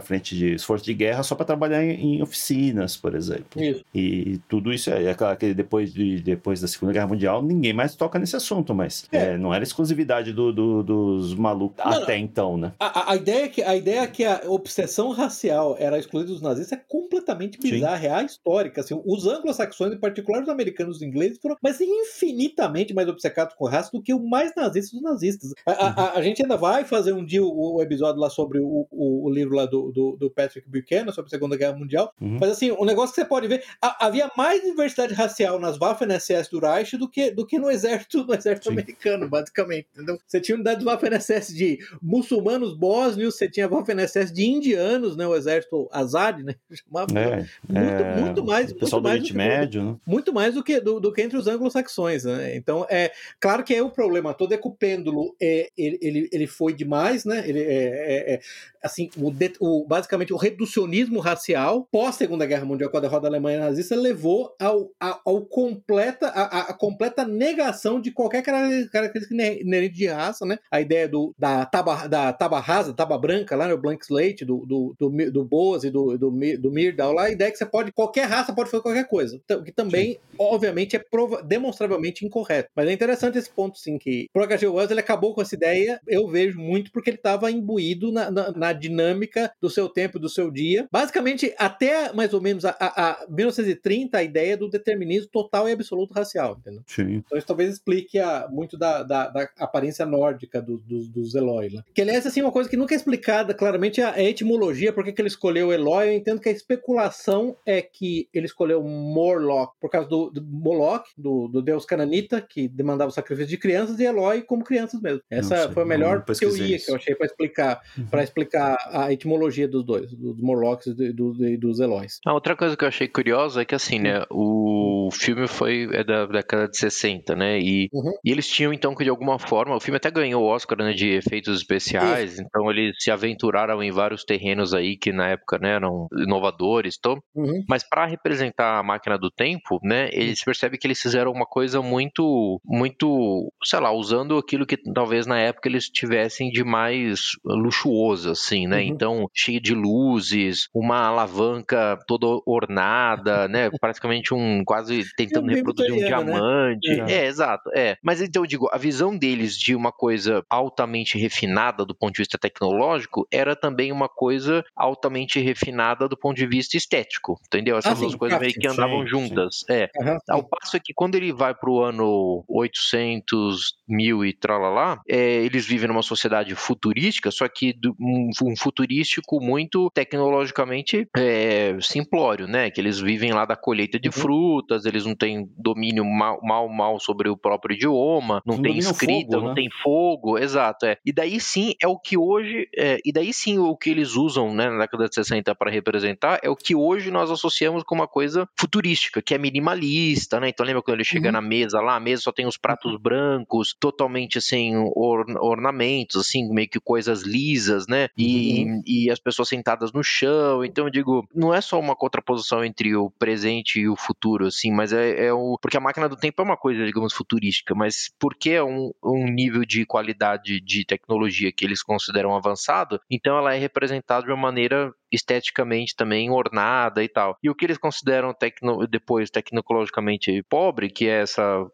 frente de esforço de guerra só para trabalhar em, em, oficinas, por exemplo. Isso. E tudo isso é, é claro que depois, de, depois da Segunda Guerra Mundial, ninguém mais toca nesse assunto, mas é. É, não era exclusividade do, do, dos malucos não, até não. então, né? A, a, ideia é que, a ideia é que a obsessão racial era excluída dos nazistas é completamente bizarra, real histórica. Assim, os anglo-saxões, em particular os americanos e os ingleses, foram mas infinitamente mais obcecados com raça do que o mais nazista dos nazistas. A, uhum. a, a, gente ainda vai fazer um dia o, o episódio lá sobre o, o, o livro lá do, do, do, Patrick Buchanan, sobre a Segunda Guerra Mundial. Uhum. Mas assim, o um negócio que você pode ver, havia mais diversidade racial nas Waffen-SS do Reich do que, do que no exército, no exército americano, basicamente. Entendeu? Você tinha unidades Waffen-SS de muçulmanos bósnios, você tinha Waffen-SS de indianos, né? O exército Azad, né? Chamava é, muito, é, muito mais. Pessoal muito do Oriente Médio, né? Muito mais do que, do, do que entre os anglo-saxões, né? Então, é claro que é o problema todo é que o pêndulo é, ele, ele, ele foi demais, né? Ele é, é, é assim, o, o, basicamente o reducionismo racial pós Segunda Guerra Mundial com a derrota da Alemanha nazista levou ao, ao, ao completa a, a, completa negação de qualquer característica inerente de raça, né? A ideia do da taba da taba rasa, taba branca lá no né? Blank Slate do do, do, do Boas e do, do, do Myrdal lá, a ideia é que você pode qualquer raça pode fazer qualquer coisa, que também sim. obviamente é prova demonstravelmente incorreto. Mas é interessante esse ponto sim que o H.G. Wells ele acabou com essa ideia, eu vejo muito porque ele estava imbuído na, na, na dinâmica do seu tempo, do seu dia. Basicamente, até mais ou menos a, a, a 1930, a ideia do determinismo total e absoluto racial, entendeu? Sim. Então isso talvez explique a, muito da, da, da, aparência nórdica dos do, do, do Eloy. Né? Que, aliás, assim, uma coisa que nunca é explicada claramente é a etimologia, por que ele escolheu Eloy. Eu entendo que a especulação é que ele escolheu Morlock por causa do, do Moloch, do, do deus cananita, que demandava o sacrifício de crianças, e Eloy como crianças mesmo. Essa foi a melhor teoria isso. que eu achei para explicar, uhum. para explicar a, etimologia dos dois, dos Morlocks e dos, dos Eloys. A outra coisa que eu achei curiosa é que, assim, né, o filme foi é da década de 60, né, e, uhum. e eles tinham, então, que de alguma forma, o filme até ganhou o Oscar, de efeitos especiais, Isso. então eles se aventuraram em vários terrenos aí que na época, né, eram inovadores, então, uhum. mas para representar a máquina do tempo, né, eles percebem que eles fizeram uma coisa muito, muito, sei lá, usando aquilo que talvez na época eles tivessem de mais luxuoso, assim, né? Uhum. Então, cheio de luzes, uma alavanca toda ornada, né? Praticamente um quase tentando é reproduzir um né? diamante. Né? É. é, exato, é. Mas então eu digo, a visão deles de uma coisa altamente refinada do ponto de vista tecnológico era também uma coisa altamente refinada do ponto de vista estético, entendeu? Essas ah, duas coisas meio que andavam sim, juntas. Sim. É. Uhum, Ao passo é que quando ele vai para o ano 800, mil e tralalá, é, eles vivem numa sociedade futurística, só que um, um futurístico muito tecnologicamente é, simplório, né? Que eles vivem lá da colheita de uhum. frutas, eles não têm domínio mal, mal, mal sobre o próprio idioma, não, não tem escrita, fogo, não né? tem fogo, exato. É. E daí sim é o que hoje, é, e daí sim o que eles usam né, na década de 60 para representar é o que hoje nós associamos com uma coisa futurística, que é minimalista, né? Então lembra quando ele chega uhum. na mesa lá, a mesa só tem os pratos uhum. brancos, totalmente sem or, ornamentos, assim, meio que coisas lisas, né? E uhum. e, as pessoas sentadas no chão. Então eu digo, não é só uma contraposição entre o presente e o futuro, assim, mas é, é o. Porque a máquina do tempo é uma coisa, digamos, futurística, mas porque é um, um nível de qualidade de tecnologia que eles consideram avançado, então ela é representada de uma maneira esteticamente também ornada e tal. E o que eles consideram tecno, depois tecnologicamente pobre, que é essa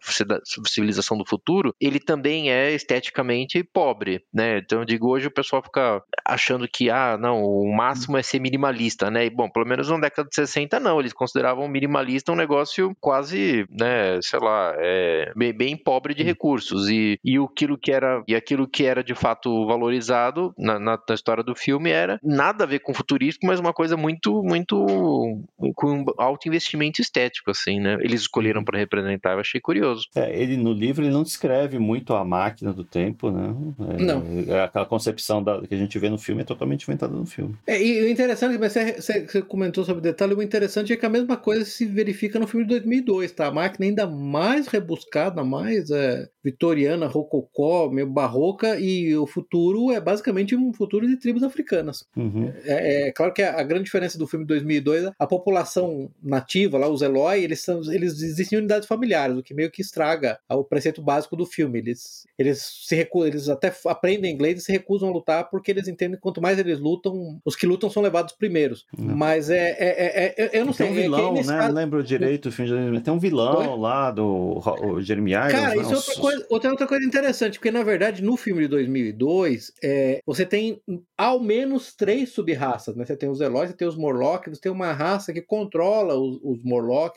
civilização do futuro, ele também é esteticamente pobre, né? Então eu digo, hoje o pessoal fica achando que, ah, não, o máximo é ser minimalista, né? E, bom, pelo menos na década de 60 não, eles consideravam minimalista um negócio quase, né, sei lá, é, bem, pobre de recursos e, e aquilo que era e aquilo que era de fato valorizado na, na, na história do filme era nada a ver com futurismo futurístico, mas uma coisa muito, muito com alto investimento estético, assim, né? Eles escolheram para representar, eu achei curioso. É, ele no livro ele não descreve muito a máquina do tempo, né? É, Não. é aquela concepção da, que a gente vê no filme é totalmente inventada no filme. É, e o interessante, mas você, você- comentou sobre detalhe, o interessante é que a mesma coisa se verifica no filme de 2002, tá? A máquina ainda mais rebuscada, mais é, vitoriana, rococó, meio barroca, e o futuro é basicamente um futuro de tribos africanas. Uhum. É, é claro que a, a grande diferença do filme de 2002, a população nativa, lá, os Eloy, eles, são, eles existem em unidades familiares, o que meio que estraga o preceito básico do filme. Eles, eles se recusam, eles até aprendem inglês e se recusam a lutar porque eles entendem que quanto mais eles lutam, os que lutam são levados primeiros. Uhum. Mas é, é, é- é- eu não sei. Tem um é que vilão, né? caso- Não lembro direito o filme de... Tem um vilão Oi? lá do o Jeremy Irons. Cara, né? isso é outra coisa, outra, outra coisa interessante, porque na verdade no filme de 2002 é, você tem ao menos três sub-raças, né? Você tem os Eloy, você tem os Morlock, você tem uma raça que controla os, os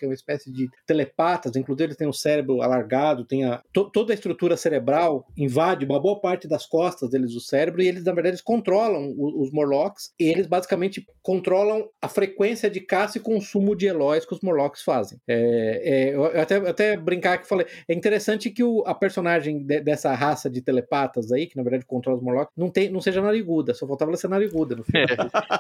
é uma espécie de telepatas, inclusive eles têm o cérebro alargado, tem a, to- toda a estrutura cerebral invade uma boa parte das costas deles do cérebro e eles na verdade eles controlam o- os Morlocks e eles basicamente controlam a frequência de caça e consumo de Eloys que os Morlocks fazem. É, é, eu até, até brincar que falei, é interessante que o, a personagem de- dessa raça de telepatas aí, que na verdade controla os Morlocks, não, tem, não seja nariguda, só faltava ela ser nariguda no filme.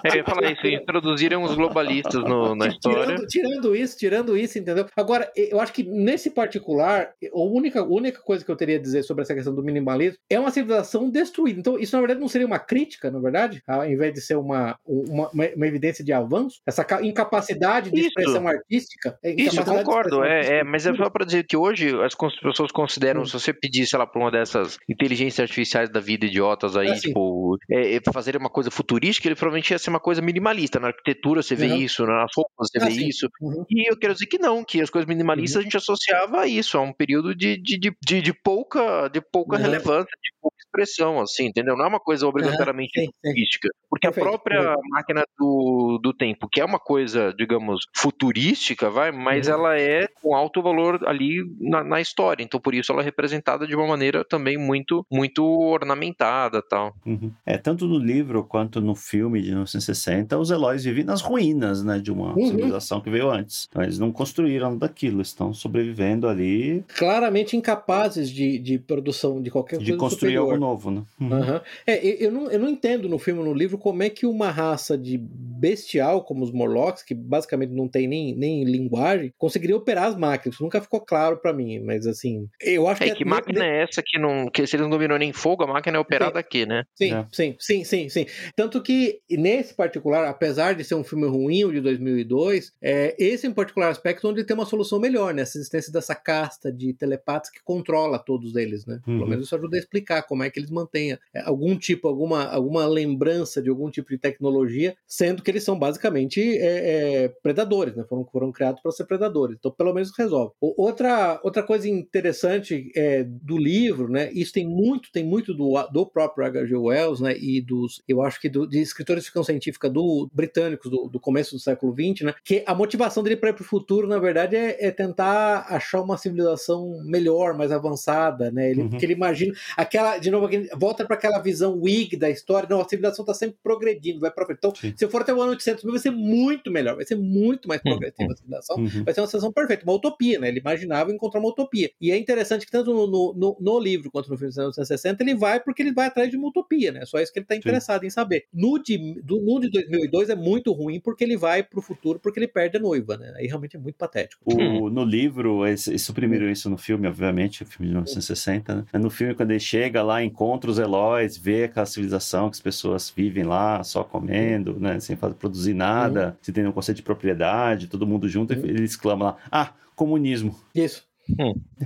É, eu ia falar isso, introduziram os globalistas no- na história. Tirando, tirando isso, tirando isso, entendeu? Agora, eu acho que nesse particular, a única, única coisa que eu teria a dizer sobre essa questão do minimalismo é uma civilização destruída. Então, isso na verdade não seria uma crítica, na verdade, ao invés de ser uma, uma, uma- uma evidência de avanço, essa ca- incapacidade de Isso. expressão artística. é, Isso, concordo. É, é, mas é só para dizer que hoje as pessoas consideram, Hum. se você pedir, sei lá, pra uma dessas inteligências artificiais da vida idiotas aí, Ah, sim. tipo, é, é fazer uma coisa futurística, ele provavelmente ia ser uma coisa minimalista. Na arquitetura você vê Uhum. isso, nas roupas você Ah, vê sim. isso. Uhum. E eu quero dizer que não, que as coisas minimalistas a gente associava a isso, a um período de, de, de, de, pouca, de pouca Uhum. relevância, de pouca expressão, assim, entendeu? Não é uma coisa obrigatoriamente sim. futurística. Porque Perfeito, a própria máquina do, do tempo, que é uma coisa, digamos, futurística, vai, mas Uhum. ela é com alto valor ali na, na história. Então, por isso, ela é representada de uma maneira também muito, muito ornamentada tal. Uhum. É, tanto no livro quanto no filme de 1960, os Eloys vivem nas ruínas, né, de uma Uhum. civilização que veio antes. Então eles não construíram daquilo, estão sobrevivendo ali Claramente incapazes de, de produção de qualquer de coisa construir superior. algo novo, né? Uhum. É, eu, eu não, eu não entendo no filme ou no livro como é que uma raça de bestial como os Morlocks, que basicamente não tem nem, nem linguagem, conseguiria operar as máquinas. Isso nunca ficou claro pra mim, mas assim, eu acho É, que... que máquina é essa que não. Que se eles não dominam nem fogo, a máquina é operada aqui, né? Sim, É. sim, sim, sim, sim. Tanto que, nesse particular, apesar de ser um filme ruim, o de 2002, é, esse em particular aspecto onde tem uma solução melhor, né? Essa existência dessa casta de telepatas que controla todos eles, né? Pelo Uhum. menos isso ajuda a explicar como é que eles mantêm é, algum tipo, alguma, alguma lembrança de algum tipo de tecnologia, sendo que eles são basicamente é, é, predadores, né? Foram, foram criados para ser predadores. Então, pelo menos resolve. O- Outra, outra coisa interessante é, do livro, né? Isso tem muito, tem muito do, do próprio H.G. Wells, né? E dos, eu acho que do, de escritores de ficção científica do britânicos do, do começo do século XX, né? Que a motivação dele para ir para o futuro, na verdade, é, é tentar achar uma civilização melhor, mais avançada, né? Ele, Uhum. Porque ele imagina aquela, de novo, volta para aquela visão Whig da história. Não, a civilização está sempre progredindo, vai para frente. Então, Sim. se eu for até o ano 800 mil, vai ser muito melhor, vai ser muito mais progressiva a civilização Uhum. vai ser uma sensação perfeita, uma utopia, né? Ele imaginava encontrar uma utopia. E é interessante que tanto no, no, no- no livro quanto no filme de 1960 ele vai porque ele vai atrás de uma utopia, né? Só isso que ele está interessado em saber. No de, do, no de 2002 é muito ruim porque ele vai pro futuro porque ele perde a noiva, né? Aí realmente é muito patético. O- no livro, eles, eles suprimiram isso no filme, obviamente, o filme de 1960, né? No filme, quando ele chega lá, encontra os Eloys, vê aquela civilização que as pessoas vivem lá, só comendo, né? Sem fazer, produzir nada, sem ter nenhum conceito de propriedade, todo mundo junto, Uhum. e ele exclama lá, ah, comunismo. Isso.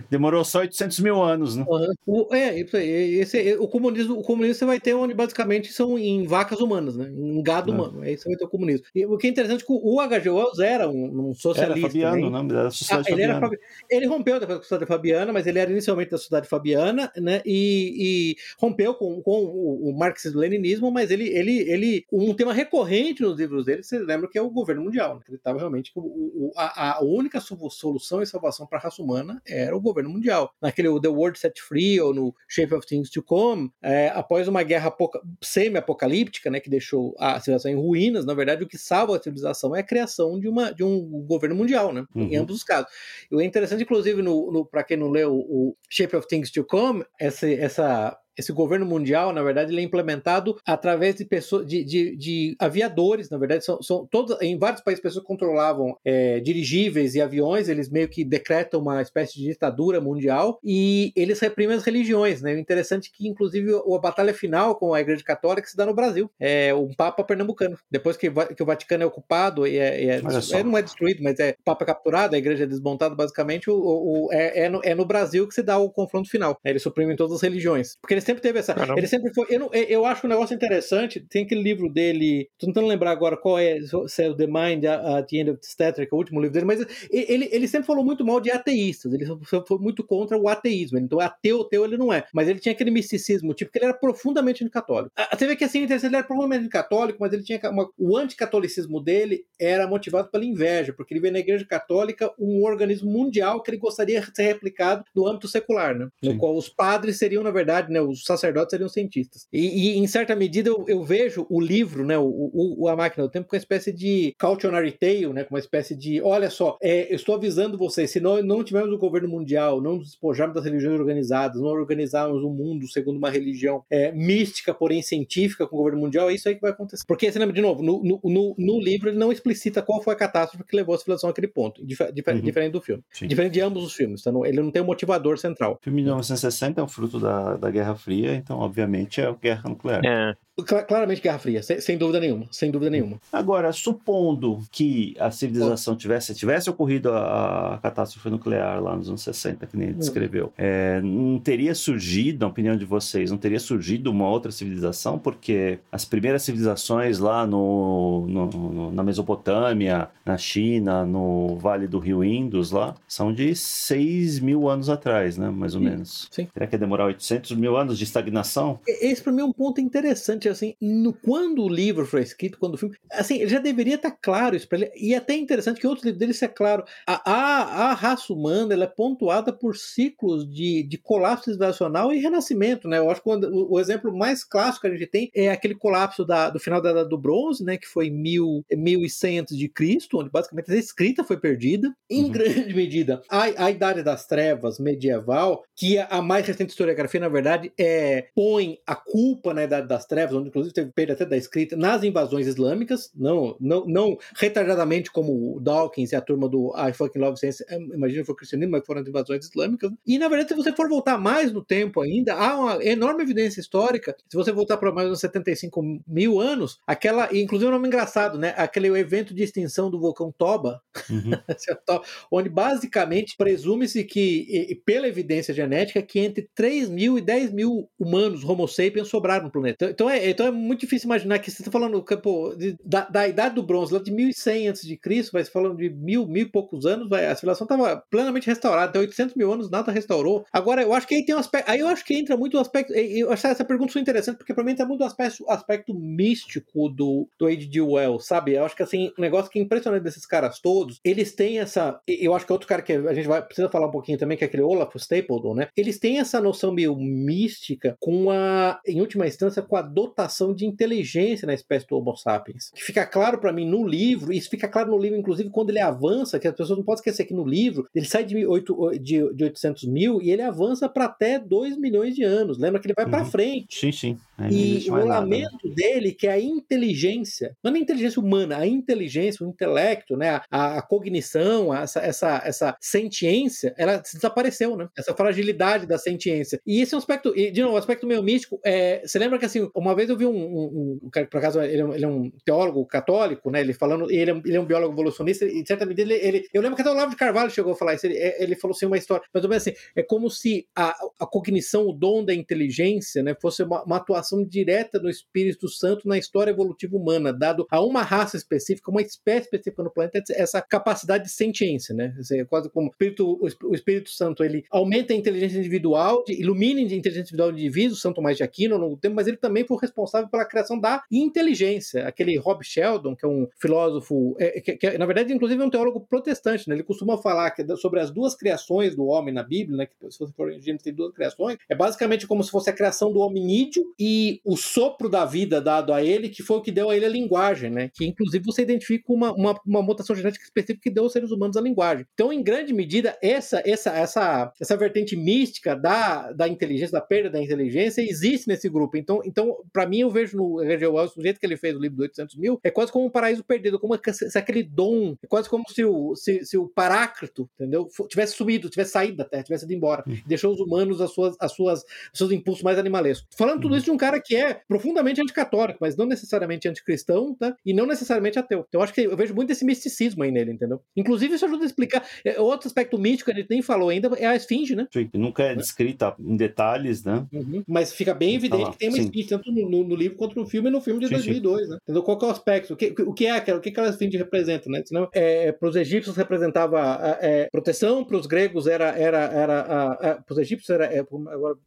Demorou só 800 mil anos, né? Uhum. O, é, isso aí, esse, o comunismo, o comunismo você vai ter onde basicamente são em vacas humanas, né? Em gado É. humano. Aí você vai ter o comunismo. E o que é interessante é que o H.G. Wells era um, um Era socialista. Fabiano, né? né? Era a Ah, sociedade ele, era ele rompeu depois com a Sociedade Fabiana, mas ele era inicialmente da Sociedade Fabiana, né? E, e rompeu com, com o, o marxismo-leninismo, mas ele, ele, ele. Um tema recorrente nos livros dele, você lembra que é o governo mundial. Né? Ele estava realmente. O, o- a, a única so- solução e salvação para a raça humana americana era o governo mundial. Naquele The World Set Free ou no Shape of Things to Come, é, após uma guerra semi-apocalíptica, né, que deixou a civilização em ruínas, na verdade o que salva a civilização é a criação de, uma, de um governo mundial, né, uhum. em ambos os casos. E o interessante, inclusive, no, no para quem não leu o Shape of Things to Come, essa, essa esse governo mundial, na verdade, ele é implementado através de pessoas, de, de, de aviadores, na verdade, são, são todos, em vários países pessoas controlavam é, dirigíveis e aviões, eles meio que decretam uma espécie de ditadura mundial e eles reprimem as religiões, né? O interessante é que, inclusive, a batalha final com a Igreja Católica se dá no Brasil, é um Papa pernambucano. Depois que, que o Vaticano é ocupado e é, é, é, não é destruído, mas é o Papa capturado, a Igreja é desmontada, basicamente, o, o, é, é, no, é no Brasil que se dá o confronto final. Eles suprimem todas as religiões, porque eles sempre teve essa. Caramba. Ele sempre foi. Eu, não, eu acho um negócio interessante. Tem aquele livro dele. Tô tentando lembrar agora qual é, se é o The Mind at the End of que é o último livro dele, mas ele, ele sempre falou muito mal de ateístas. Ele foi muito contra o ateísmo. Então, ateu, ateu ele não é. Mas ele tinha aquele misticismo, tipo, que ele era profundamente anticatólico. Você vê que assim, interessante, ele era profundamente católico, mas ele tinha uma, o anticatolicismo dele era motivado pela inveja, porque ele vê na Igreja Católica um organismo mundial que ele gostaria de ser replicado no âmbito secular, né? No qual os padres seriam, na verdade, né, os sacerdotes seriam cientistas. E, e em certa medida eu, eu, vejo o livro, né, o, o, A Máquina do Tempo, com uma espécie de cautionary tale, né, com uma espécie de, olha só, é, eu estou avisando vocês, se nós não tivermos o governo mundial, não nos despojarmos das religiões organizadas, não organizarmos o um mundo segundo uma religião é, mística, porém científica com o governo mundial, é isso aí que vai acontecer. Porque, você lembra, de novo, no, no, no, no livro ele não explicita qual foi a catástrofe que levou a civilização àquele ponto, dif uhum. diferente do filme. Sim. Diferente de ambos os filmes, tá? ele não tem um motivador central. O filme de 1960 é um fruto da, da Guerra Fria, então, obviamente, é a guerra nuclear. É. Claramente Guerra Fria, sem, dúvida nenhuma, sem dúvida nenhuma. Agora, supondo que a civilização tivesse, tivesse ocorrido a, a catástrofe nuclear lá nos anos 60, que nem ele hum. descreveu, é, não teria surgido, na opinião de vocês, não teria surgido uma outra civilização? Porque as primeiras civilizações lá no, no, no na Mesopotâmia, na China, no Vale do Rio Indus lá, são de 6 mil anos atrás, né, mais ou menos. Sim. Será que ia demorar 800 mil anos de estagnação? Esse para mim é um ponto interessante assim, no, quando o livro foi escrito, quando o filme. Assim, já deveria estar tá claro isso para ele. E é até interessante que outros livros dele isso é claro. A, a, a, raça humana ela é pontuada por ciclos de, de colapso civilizacional e renascimento, né? Eu acho que o, o, exemplo mais clássico que a gente tem é aquele colapso da, do final da Edade do Bronze, né? Que foi mil, 1100 antes de Cristo, onde basicamente a escrita foi perdida. Em uhum. grande medida, a, a Idade das Trevas medieval, que a, a mais recente historiografia, na verdade, é, põe a culpa na Idade das Trevas onde inclusive teve perda até da escrita, nas invasões islâmicas, não, não, não retardadamente como o Dawkins e a turma do I Fucking Love Science, é, imagina que foi cristianismo, mas foram as invasões islâmicas. E na verdade, se você for voltar mais no tempo ainda, há uma enorme evidência histórica. Se você voltar para mais uns 75 mil anos, aquela, inclusive é um nome engraçado, né? Aquele evento de extinção do vulcão Toba, uhum. onde basicamente presume-se que, pela evidência genética, que entre 3 mil e 10 mil humanos, Homo sapiens, sobraram no planeta. Então então é muito difícil imaginar que você está falando pô, de, da, da, idade do bronze, lá de 1100 a.C., vai falando de mil, mil e poucos anos, vai, a civilização estava plenamente restaurada, até 800 mil anos nada restaurou. Agora, eu acho que aí tem um aspecto, aí eu acho que entra muito o aspecto, eu acho essa pergunta interessante, porque para mim entra muito o aspecto, aspecto místico do, do H.G. Wells, sabe? Eu acho que assim, um negócio que é impressionante desses caras todos, eles têm essa, eu acho que outro cara que a gente vai, precisa falar um pouquinho também, que é aquele Olaf Stapledon, né? Eles têm essa noção meio mística com a, em última instância, com a dotação de inteligência na espécie do Homo sapiens. Que fica claro para mim no livro, e isso fica claro no livro, inclusive, quando ele avança, que as pessoas não podem esquecer que no livro ele sai de, 8, de, de 800 mil e ele avança para até 2 milhões de anos. Lembra que ele vai uhum. para frente. Sim, sim. E o lamento nada, né? dele, que é a inteligência, não é a inteligência humana, a inteligência, o intelecto, né, a, a cognição, essa, essa, essa sentiência, ela desapareceu, né? Essa fragilidade da sentiência. E esse é um aspecto, e, de novo, um aspecto meio místico. É, você lembra que assim, uma vez eu vi um, um, um por acaso, ele é, um, ele é, um, teólogo católico, né? Ele falando, ele é, ele é um biólogo evolucionista, e de certa medida ele, ele, Eu lembro que até o Olavo de Carvalho chegou a falar isso, ele, é, ele falou assim, uma história, mas assim, é como se a, a cognição, o dom da inteligência, né, fosse uma, uma atuação relação direta do Espírito Santo na história evolutiva humana, dado a uma raça específica, uma espécie específica no planeta, essa capacidade de sentiência, né? É quase como o Espírito, o Espírito Santo, ele aumenta a inteligência individual, ilumina a inteligência individual do indivíduo, Santo mais de Aquino ao longo do tempo, mas ele também foi responsável pela criação da inteligência. Aquele Rob Sheldon, que é um filósofo, é, que, que, na verdade, inclusive, é um teólogo protestante, né? Ele costuma falar que, sobre as duas criações do homem na Bíblia, né? Que se você for em Gênesis tem duas criações, é basicamente como se fosse a criação do hominídeo e o sopro da vida dado a ele, que foi o que deu a ele a linguagem, né? Que inclusive você identifica uma, uma, uma mutação genética específica que deu aos seres humanos a linguagem. Então, em grande medida, essa essa essa essa vertente mística da, da inteligência, da perda da inteligência, existe nesse grupo. Então, então para mim, eu vejo no H.G. Wells, do jeito que ele fez o livro do 800 mil, é quase como um paraíso perdido, como se aquele dom, é quase como se o, se, se o Paráclito, entendeu? Tivesse sumido, tivesse saído da Terra, tivesse ido embora. Hum. Deixou os humanos as suas, as suas, os seus impulsos mais animalescos. Falando tudo uhum. isso de um cara que é profundamente anticatólico, mas não necessariamente anticristão, tá? E não necessariamente ateu. Então, eu acho que eu vejo muito esse misticismo aí nele, entendeu? Inclusive, isso ajuda a explicar. É, outro aspecto mítico que a gente nem falou ainda é a esfinge, né? Sim, nunca é descrita em detalhes, né? Uhum. Mas fica bem evidente que tem uma esfinge, tanto no, no, no, livro quanto no filme e no filme de sim, 2002, sim. né? Entendeu? Qual é o aspecto? O que, o que é aquela? O que aquela esfinge representa, né? Senão, é, para os egípcios representava é, proteção, para os gregos era, era, era, para os egípcios era, é, agora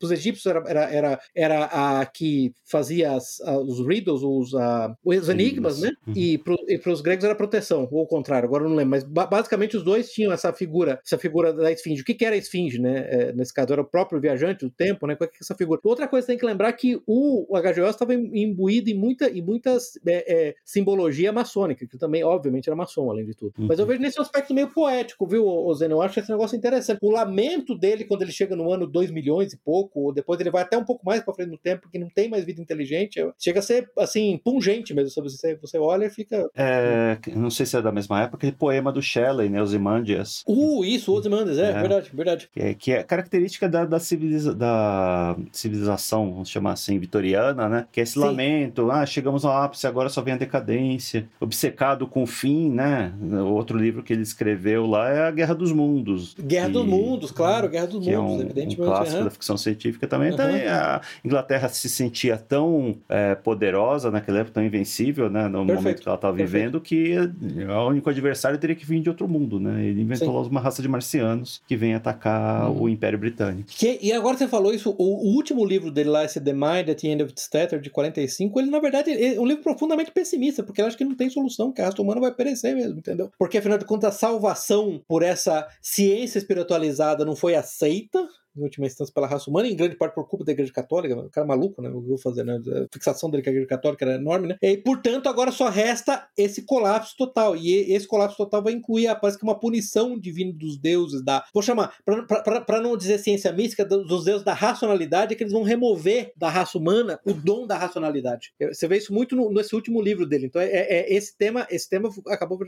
os egípcios era, era, era, era, a que fazia as, a, os riddles, os, a, os enigmas, né? Uhum. E para os gregos era proteção, ou o contrário, agora eu não lembro, mas basicamente os dois tinham essa figura, essa figura da esfinge. O que, que era a esfinge, né? É, nesse caso, era o próprio viajante do tempo, né? Qual que é essa figura? Outra coisa que tem que lembrar que o, HGO estava imbuído em, muita, em muitas é, é, simbologia maçônica, que também, obviamente, era maçom, além de tudo. Uhum. Mas eu vejo nesse aspecto meio poético, viu, Zeno? Eu acho esse negócio interessante. O lamento dele quando ele chega no ano 2000 milhões e pouco, ou depois ele vai até um pouco mais para frente no tempo, porque não tem mais vida inteligente. Chega a ser, assim, pungente mesmo. Sabe? Você, você olha e fica. É, não sei se é da mesma época, aquele poema do Shelley, né? Ozymandias. Uh, isso, Ozymandias, é, é, verdade, verdade. Que é, que é característica da, da, civiliza, da civilização, vamos chamar assim, vitoriana, né? Que é esse Sim. lamento, ah, chegamos ao ápice, agora só vem a decadência. Obcecado com o fim, né? Outro livro que ele escreveu lá é A Guerra dos Mundos. Guerra dos Mundos, claro, Guerra dos Mundos, é um, evidentemente. Um uhum. da ficção científica também. Uhum. Também a Inglaterra se sentia tão é, poderosa naquela época, tão invencível, né? No Perfeito. momento que ela estava vivendo, que o único adversário teria que vir de outro mundo, né? Ele inventou logo uma raça de marcianos que vem atacar uhum. o Império Britânico. Que, e agora você falou isso, o, o, último livro dele lá, esse The Mind at the End of the Statter, de 45, ele na verdade é um livro profundamente pessimista, porque ele acha que não tem solução, que a raça humana vai perecer mesmo, entendeu? Porque afinal de contas a salvação por essa ciência espiritualizada não foi aceita, em última instância, pela raça humana, em grande parte por culpa da Igreja Católica, o cara maluco, né? Vou fazer, né? A fixação dele com a Igreja Católica era enorme, né? E, portanto, agora só resta esse colapso total. E esse colapso total vai incluir, parece que uma punição divina dos deuses, da. Vou chamar, para não dizer ciência mística, dos deuses da racionalidade, é que eles vão remover da raça humana o dom da racionalidade. Você vê isso muito no, nesse último livro dele. Então, é, é, é esse tema, esse tema acabou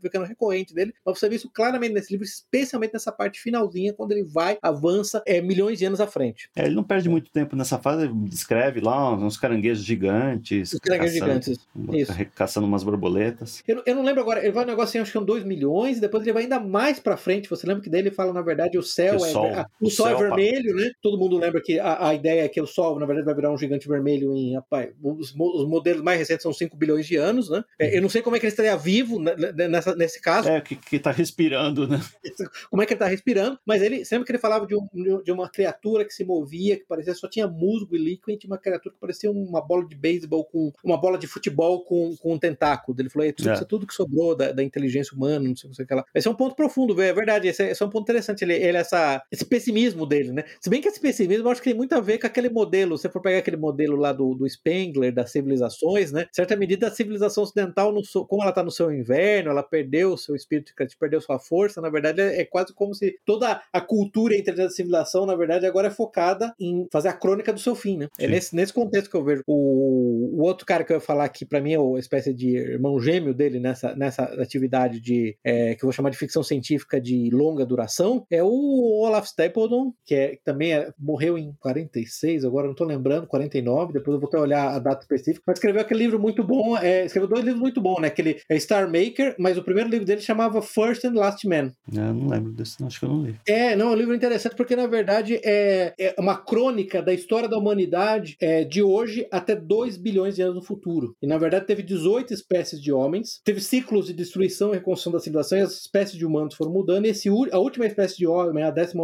ficando recorrente dele, mas você vê isso claramente nesse livro, especialmente nessa parte finalzinha, quando ele vai, avança é, milhões de anos à frente. É, ele não perde muito tempo nessa fase, descreve lá uns caranguejos gigantes. Os caranguejos gigantes. Isso. Caçando umas borboletas. Eu, eu, não lembro agora, ele vai um negócio assim, acho que são 2 milhões, e depois ele vai ainda mais pra frente. Você lembra que daí ele fala, na verdade, o céu o é. Sol, a, o, o, sol, é vermelho, né? Todo mundo lembra que a, a, ideia é que o sol, na verdade, vai virar um gigante vermelho em. Rapaz, os, os modelos mais recentes são 5 bilhões de anos, né? É, eu não sei como é que ele estaria vivo nessa, nesse caso. É, que, que tá respirando, né? Como é que ele tá respirando, mas ele sempre que ele falava de, um, de uma criatura que se movia, que parecia só tinha musgo e líquido, e tinha uma criatura que parecia uma bola de beisebol com uma bola de futebol com, com um tentáculo. Ele falou: isso é. é tudo que sobrou da, da, inteligência humana, não sei o que lá. Esse é um ponto profundo, é verdade. Esse é, esse é um ponto interessante. Ele, ele essa, esse pessimismo dele, né? Se bem que esse pessimismo eu acho que tem muito a ver com aquele modelo. Se você for pegar aquele modelo lá do, do Spengler, das civilizações, né? Certa medida, a civilização ocidental, no, como ela está no seu inverno, ela perdeu o seu espírito perdeu sua força. Na verdade, é, é quase como se toda a cultura e a inteligência da civilização, na verdade, agora é focada em fazer a crônica do seu fim, né? É Sim. É nesse, nesse contexto que eu vejo. O, o outro cara que eu ia falar que para mim é uma espécie de irmão gêmeo dele nessa, nessa atividade de é, que eu vou chamar de ficção científica de longa duração é o Olaf Stapledon, que, é, que também é, morreu em 46, agora não tô lembrando, 49, depois eu vou até olhar a data específica, mas escreveu aquele livro muito bom, é, escreveu dois livros muito bons, né? Aquele é Star Maker, mas o primeiro livro dele chamava First and Last Man. Eu não lembro desse, acho que eu não li. É, não, é um livro interessante porque na verdade verdade, é, é uma crônica da história da humanidade é, de hoje até 2 bilhões de anos no futuro. E, na verdade, teve 18 espécies de homens, teve ciclos de destruição e reconstrução da civilização, e as espécies de humanos foram mudando, e esse, a última espécie de homem, a 18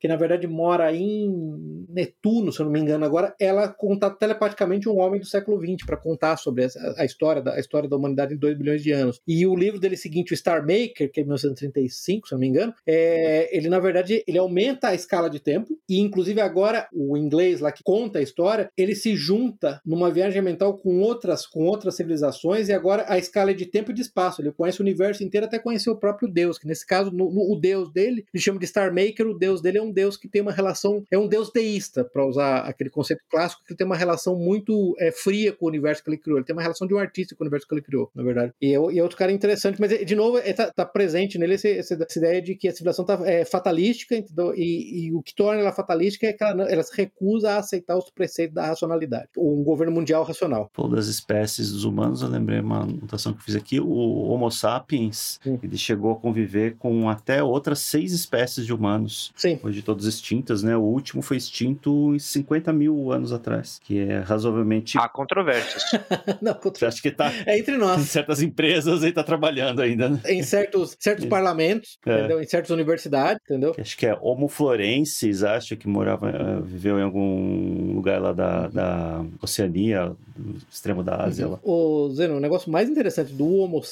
que na verdade mora em Netuno, se eu não me engano agora, ela conta telepaticamente um homem do século XX para contar sobre a, história da, a história da humanidade em 2 bilhões de anos. E o livro dele seguinte, o Star Maker, que é 1935, se eu não me engano, é, ele na verdade ele aumenta a escala de tempo e inclusive agora o inglês lá que conta a história, ele se junta numa viagem mental com outras com outras civilizações e agora a escala é de tempo e de espaço. Ele conhece o universo inteiro até conhecer o próprio Deus, que nesse caso no, no, o Deus dele ele chama de Star Maker. O Deus dele é um Deus que tem uma relação é um Deus deísta, para usar aquele conceito clássico que tem uma relação muito é, fria com o universo que ele criou. Ele tem uma relação de um artista com o universo que ele criou, na verdade. E é, e é outro cara interessante, mas de novo é, tá, tá presente nele essa, essa, ideia de que a civilização tá, é fatalística e, e, o que torna ela fatalística é que ela, ela, se recusa a aceitar os preceitos da racionalidade. Um governo mundial racional. Falou das espécies dos humanos, eu lembrei uma anotação que eu fiz aqui. O Homo sapiens, Sim. ele chegou a conviver com até outras seis espécies de humanos. Sim. Hoje todas extintas, né? O último foi extinto em 50 mil anos atrás, que é razoavelmente... Há controvérsias. Não, contra... Acho que tá... É entre nós. Em certas empresas ele tá trabalhando ainda, né? Em certos, certos é. parlamentos, é. entendeu? Em certas universidades, entendeu? Acho que é Homo florensis, acho que morava, eh, viveu em algum lugar lá da, da Oceania, do extremo da Ásia. Uhum. Lá. O Zeno, o negócio mais interessante do Homo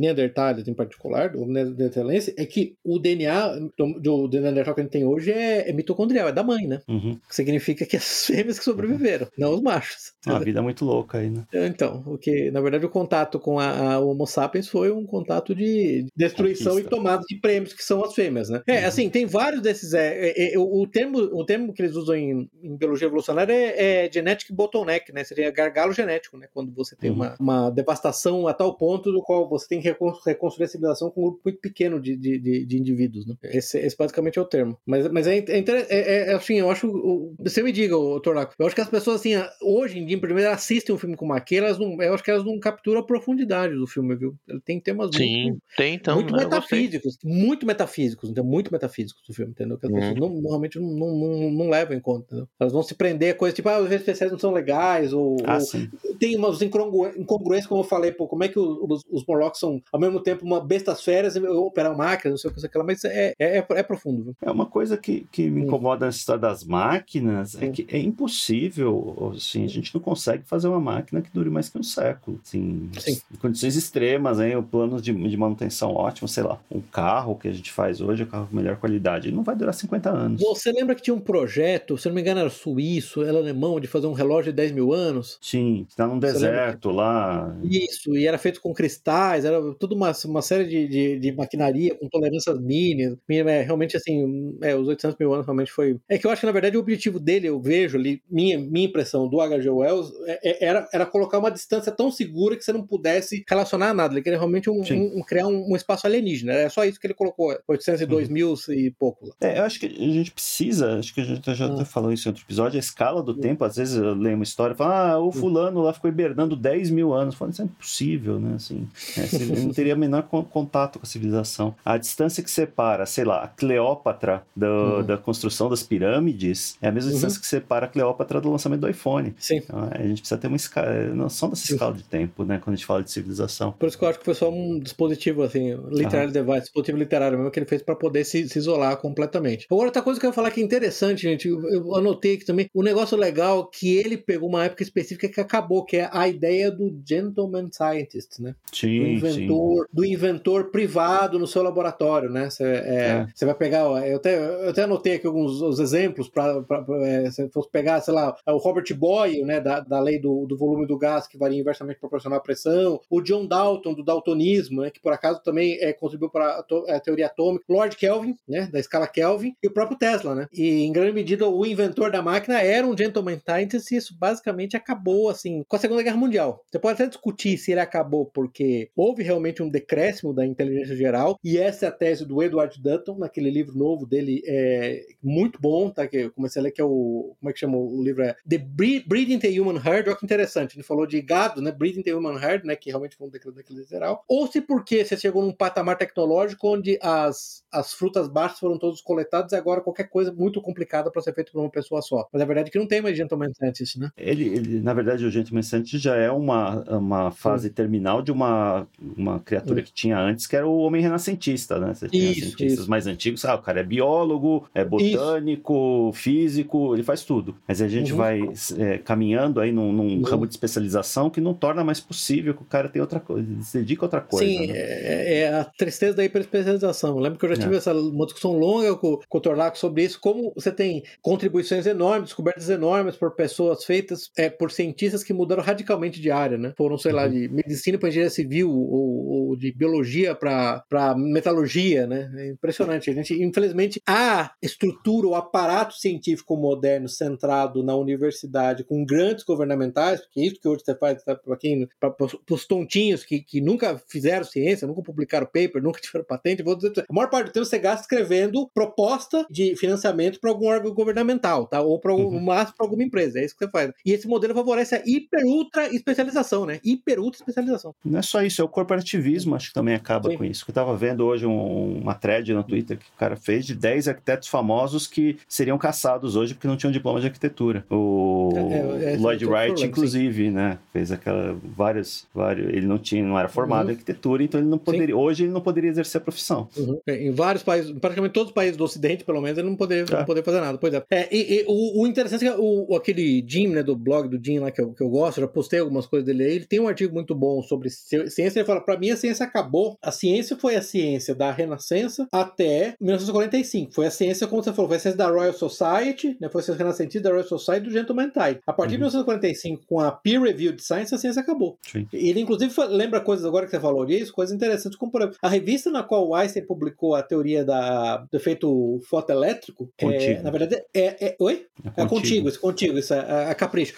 Neandertales em particular, do Neandertalense, é que o DNA do, do Neandertal que a gente tem hoje é, é mitocondrial, é da mãe, né? Uhum. Que significa que as fêmeas que sobreviveram, uhum. não os machos. Uma vida é muito louca aí, né? Então, o que, na verdade, o contato com a, a Homo sapiens foi um contato de destruição Conquista. e tomada de prêmios, que são as fêmeas, né? É, uhum. assim, tem vários desses. É, é, é, o, termo, o termo que eles usam em, em biologia evolucionária é, é genetic bottleneck, né? Seria gargalo genético, né? Quando você tem uhum. uma, uma devastação a tal ponto do qual você tem reconstruir a civilização com um grupo muito pequeno de, de, de, de indivíduos. Né? Esse, esse, basicamente é o termo. Mas, mas é, é, é, é assim, eu acho. Você me diga, Tornaco, eu acho que as pessoas, assim, hoje em dia, primeiro, assistem um filme como aquele, elas não, eu acho que elas não capturam a profundidade do filme, viu? Ele tem temas Sim, muito, tem, então, muito metafísicos, muito metafísicos, então, muito metafísicos do filme, entendeu? Que as pessoas uhum. não, normalmente não, não, não, não, levam em conta, entendeu? Elas vão se prender a coisas tipo, ah, os efeitos especiais não são legais, ou, ah, ou tem umas incongruências, como eu falei, pô, como é que os, os Morlocks são ao mesmo tempo uma bestas férias, operar máquinas, não sei o que, sei lá, mas é, é, é, é profundo. Viu? É uma coisa que, que me incomoda nessa história das máquinas, é que é impossível, assim, a gente não consegue fazer uma máquina que dure mais que um século. Assim, Sim. Em condições extremas, hein, o plano de, de manutenção ótimo, sei lá, um carro que a gente faz hoje, é um carro com melhor qualidade, não vai durar 50 anos. Você lembra que tinha um projeto, se não me engano era suíço, era alemão, de fazer um relógio de 10 mil anos? Sim, está num deserto lá. Isso, e era feito com cristais, era tudo uma, uma série de, de, de maquinaria com tolerâncias mínimas. É, realmente, assim, é, os 800 mil anos realmente foi. É que eu acho que, na verdade, o objetivo dele, eu vejo ali, minha, minha impressão do H.G. Wells, é, é, era, era colocar uma distância tão segura que você não pudesse relacionar a nada. Ele queria realmente um, um, um criar um, um, espaço alienígena. É só isso que ele colocou, 802 uhum. mil e pouco. Lá. É, eu acho que a gente precisa, acho que a gente já uhum. falou isso em outro episódio, a escala do uhum. tempo, às vezes eu leio uma história e falo, ah, o fulano lá ficou hibernando 10 mil anos. Falo, isso é impossível, né? Assim, é, ele não teria menor contato com a civilização. A distância que separa, sei lá, a Cleópatra do, uhum. da construção das pirâmides é a mesma uhum. distância que separa a Cleópatra do lançamento do iPhone. Sim. Então, a gente precisa ter uma escala, noção dessa Sim. escala de tempo, né? Quando a gente fala de civilização. Por isso que eu acho que foi só um dispositivo, assim, literário device, dispositivo literário mesmo que ele fez para poder se, se, isolar completamente. Agora, outra coisa que eu ia falar que é interessante, gente, eu, eu anotei aqui também, o um negócio legal que ele pegou uma época específica que acabou, que é a ideia do gentleman scientist, né? Sim, inventor, sim. do inventor privado no seu laboratório, né? Você é, é. vai pegar, eu até, eu até anotei aqui alguns os exemplos para é, se fosse pegar, sei lá, o Robert Boyle, né, da, da lei do, do volume do gás que varia inversamente proporcional à pressão, o John Dalton do daltonismo, né, que por acaso também é, contribuiu para a, a, teoria atômica, Lord Kelvin, né, da escala Kelvin, e o próprio Tesla, né? E em grande medida o inventor da máquina era um gentleman scientist e isso basicamente acabou assim com a Segunda Guerra Mundial. Você pode até discutir se ele acabou porque houve houve realmente um decréscimo da inteligência geral, e essa é a tese do Edward Dutton, naquele livro novo dele, é muito bom, tá? Que eu comecei a ler, que é o. Como é que chama o livro? É The Breeding the Human Herd. Olha que interessante. Ele falou de gado, né? Breeding the Human Herd, né? Que realmente foi um decreto da inteligência geral. Ou se porque você chegou num patamar tecnológico onde as, as frutas baixas foram todas coletadas e agora qualquer coisa muito complicada para ser feita por uma pessoa só. Mas a verdade é que não tem mais gentleman scientist, né? Ele, ele, na verdade, o gentleman scientist já é uma, uma fase Sim. terminal de uma, uma criatura Sim. que tinha antes, que era o homem renascentista, né? Você tinha isso, cientistas isso. mais antigos, ah, o cara é biólogo, é botânico, isso. físico, ele faz tudo. Mas a gente uhum. vai é, caminhando aí num, num uhum. ramo de especialização que não torna mais possível que o cara tenha outra coisa, se dedica a outra coisa. Sim, né? é, é, a tristeza da hiperespecialização. Eu lembro que eu já tive é. essa, uma discussão longa com, com o Torlaco sobre isso, como você tem contribuições enormes, descobertas enormes por pessoas feitas é, por cientistas que mudaram radicalmente de área, né? Foram, sei uhum. lá, de medicina para engenharia civil ou, ou de biologia para metalurgia, né? É impressionante. A gente, infelizmente, a estrutura, o aparato científico moderno centrado na universidade com grandes governamentais, porque é isso que hoje você faz tá, para quem, para os tontinhos que, que nunca fizeram ciência, nunca publicaram paper, nunca tiveram patente, vou dizer, a maior parte do tempo você gasta escrevendo proposta de financiamento para algum órgão governamental, tá? Ou para uhum. máximo para alguma empresa. É isso que você faz. E esse modelo favorece a hiper ultra especialização, né? Hiper ultra especialização. Não é só isso, é o corporativismo, acho que também acaba Sim. com isso. Eu estava vendo hoje um, uma thread no Twitter que o cara fez de 10 arquitetos famosos que seriam caçados hoje porque não tinham diploma de arquitetura. O é, é, é Lloyd Wright, inclusive, sim. né? Fez aquela várias, vários, ele não tinha, não era formado uhum. em arquitetura, então ele não poderia, sim. hoje ele não poderia exercer a profissão. Uhum. É, em vários países, praticamente todos os países do Ocidente, pelo menos, ele não poderia, não é. poderia fazer nada. Pois é. é e, e o, o, interessante é que o, aquele Jim, né, do blog do Jim lá que eu, que eu gosto, já postei algumas coisas dele aí, ele tem um artigo muito bom sobre ciência, ele fala, para mim a ciência acabou, a ciência foi a ciência da Renascença até 1945, foi a ciência, como você falou, foi a ciência da Royal Society, né, foi a ciência renascentista da Royal Society do Gentleman Tide. A partir uhum. de 1945, com a Peer Reviewed Science, a ciência acabou. Sim. Ele, inclusive, lembra coisas agora que você falou disso, coisas interessantes, como por exemplo, a revista na qual Einstein publicou a teoria da, do efeito fotoelétrico, é, na verdade, é, é oi? É, é contigo, isso, contigo, isso, é, é capricho.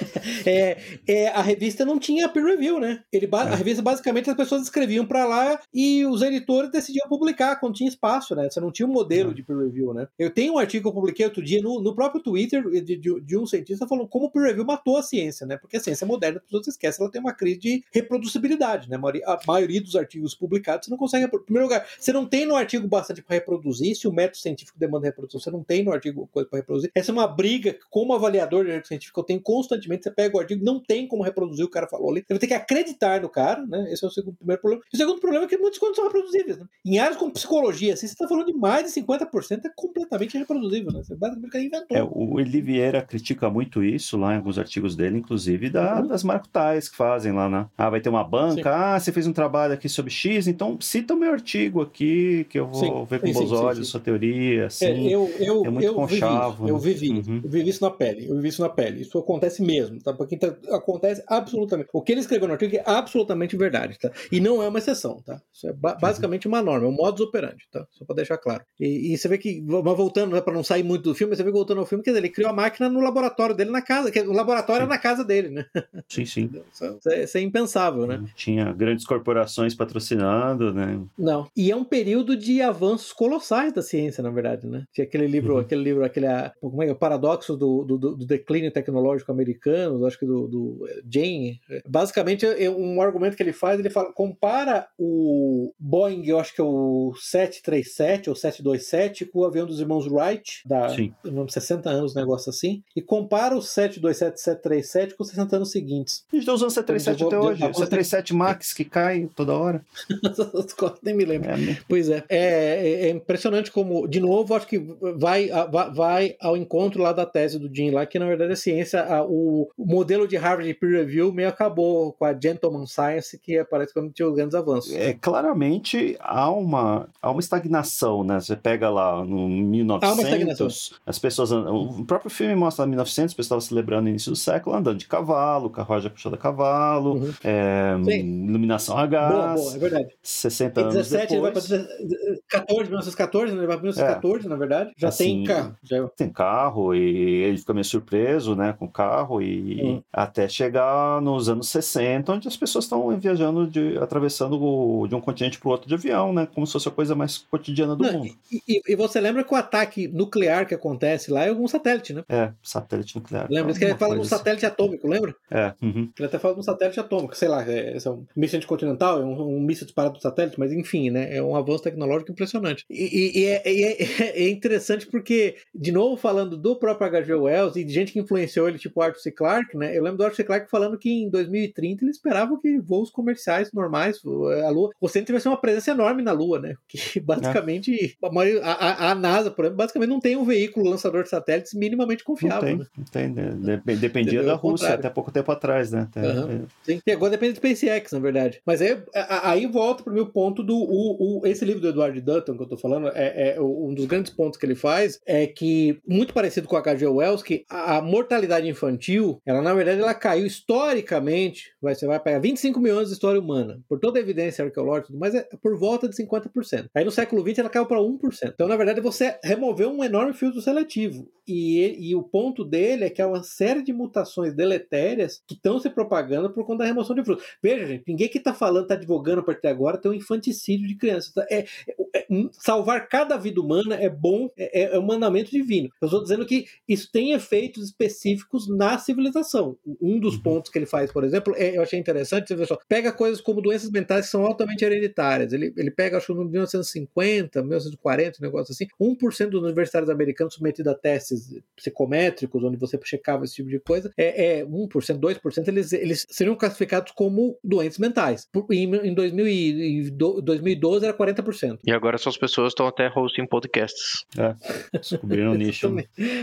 é, é, a revista não tinha peer review, né? Ele. A revista, basicamente, as pessoas escreviam para lá e os editores decidiam publicar quando tinha espaço, né? Você não tinha um modelo de peer review, né? Eu tenho um artigo que eu publiquei outro dia no, no próprio Twitter de, de, de um cientista falando como o peer review matou a ciência, né? Porque a ciência moderna, as pessoas esquecem, ela tem uma crise de reproduzibilidade, né? A maioria, a maioria dos artigos publicados você não consegue. Em primeiro lugar, você não tem no artigo bastante para reproduzir, se o método científico demanda reprodução, você não tem no artigo coisa para reproduzir. Essa é uma briga que, como avaliador de artigo científico, eu tenho constantemente. Você pega o artigo, não tem como reproduzir o cara falou ali. Você vai ter que acreditar no cara, né? Esse é o segundo primeiro problema. E o segundo problema é que muitos contos são reproduzíveis, né? Em áreas como psicologia, assim, você está falando de mais de 50% é completamente reproduzível, né? Você basicamente inventou. É, o Vieira critica muito isso lá em alguns artigos dele, inclusive da, uhum. das markutais que fazem lá, né? Ah, vai ter uma banca, sim. ah, você fez um trabalho aqui sobre X, então cita o meu artigo aqui, que eu vou sim. ver com sim, bons olhos sua teoria, assim. É, eu, eu, é muito eu conchavo. Vivi, eu vivi, uhum. eu vivi isso na pele, eu vivi isso na pele. Isso acontece mesmo, tá? Porque tá, acontece absolutamente. O que ele escreveu no artigo é absolutamente verdade, tá? E não é uma exceção, tá? Isso é ba basicamente uma norma, é um modus operandi, tá? Só pra deixar claro. E, e você vê que, mas voltando, né, pra não sair muito do filme, você vê que voltando ao filme, quer dizer, ele criou a máquina no laboratório dele na casa, que o laboratório é na casa dele, né? Sim, sim. Isso é, isso é impensável, né? Tinha grandes corporações patrocinando, né? Não. E é um período de avanços colossais da ciência, na verdade, né? Tinha aquele livro, uhum. aquele livro, aquele como é, o paradoxo do, do, do, declínio tecnológico americano, acho que do, do Jane. Basicamente, é um argumento que ele faz, ele fala, compara o Boeing, eu acho que é o 737 ou 727 com o avião dos irmãos Wright, da Sim. 60 anos, um negócio assim, e compara o 727 737 com os 60 anos seguintes. A gente tá usando 737 até hoje. 737 Max que cai toda hora. Nem me lembro. É, pois é. é. é. impressionante como, de novo, acho que vai, vai ao encontro lá da tese do Jim lá, que na verdade a ciência, o, o, modelo de Harvard Peer Review meio acabou com a Gentleman Science, que aparece quando tinha os grandes avanços. É, claramente 20, há uma, há uma estagnação, né? Você pega lá no 1900, as pessoas. O próprio filme mostra 1900, as pessoas celebrando o início do século andando de cavalo, carruagem puxada a cavalo, uhum. é, iluminação a gás. Boa, boa, é verdade. 60 anos 17, depois. Ele vai para 14, 1914, né? Ele vai para 1914, é. na verdade. Já assim, tem carro. Já... Tem carro e ele fica meio surpreso, né, com o carro e uhum. até chegar nos anos 60, onde as pessoas estão viajando de atravessando o, de um continente para o outro de avião, né, como se fosse a coisa mais cotidiana do Não, mundo. E, e, você lembra que o ataque nuclear que acontece lá é algum satélite, né? É, satélite nuclear. Lembra? que ele fala de um satélite assim. atômico, lembra? É. Uhum. Ele até fala de um satélite atômico, sei lá, é, é um míssil anticontinental, é um, um míssil disparado do satélite, mas enfim, né? É um avanço tecnológico impressionante. E, e é, é, é, interessante porque, de novo, falando do próprio H.G. Wells e de gente que influenciou ele, tipo Arthur C. Clarke, né? Eu lembro do Arthur C. Clarke falando que em 2030 ele esperava que voos comerciais normais, a Lua, você tivesse uma presença enorme na Lua, né? Que basicamente a, a, a, NASA, por exemplo, basicamente não tem um veículo lançador de satélites minimamente confiável. Não tem, né? não tem. Né? Dependia da Rússia até pouco tempo atrás, né? Até, uhum. Sim, e agora depende do SpaceX, na verdade. Mas aí, aí volta para o meu ponto do. O, o, esse livro do Edward Dutton que eu estou falando, é, é, um dos grandes pontos que ele faz é que, muito parecido com a H.G. Wells, que a, a mortalidade infantil, ela na verdade ela caiu historicamente, vai, você vai pegar 25 mil anos de história humana, por toda a evidência arqueológica, mas é por volta de 50%. Aí no século XX ela caiu para 1%. Então, na verdade, você removeu um enorme filtro seletivo. E, e o ponto dele é que há uma série de mutações deletérias que estão se propagando por conta da remoção de frutos. Veja, gente, ninguém que está falando, está divulgando a partir de agora, tem um infanticídio de crianças. Tá? É, é, é, salvar cada vida humana é bom, é, é, é um mandamento divino. Eu estou dizendo que isso tem efeitos específicos na civilização. Um dos uhum. pontos que ele faz, por exemplo, é, eu achei interessante, você vê só, pega coisas como doenças mentais que são altamente hereditárias. Ele, ele pega, acho que no 1950, 1940, um negócio assim, 1% dos universitários americanos submetidos a testes psicométricos, onde você checava esse tipo de coisa, é, é 1%, 2%, eles, eles seriam classificados como doentes mentais. Em, em 2012 era 40%. E agora essas pessoas estão até hosting podcasts. É, descobriram o nicho.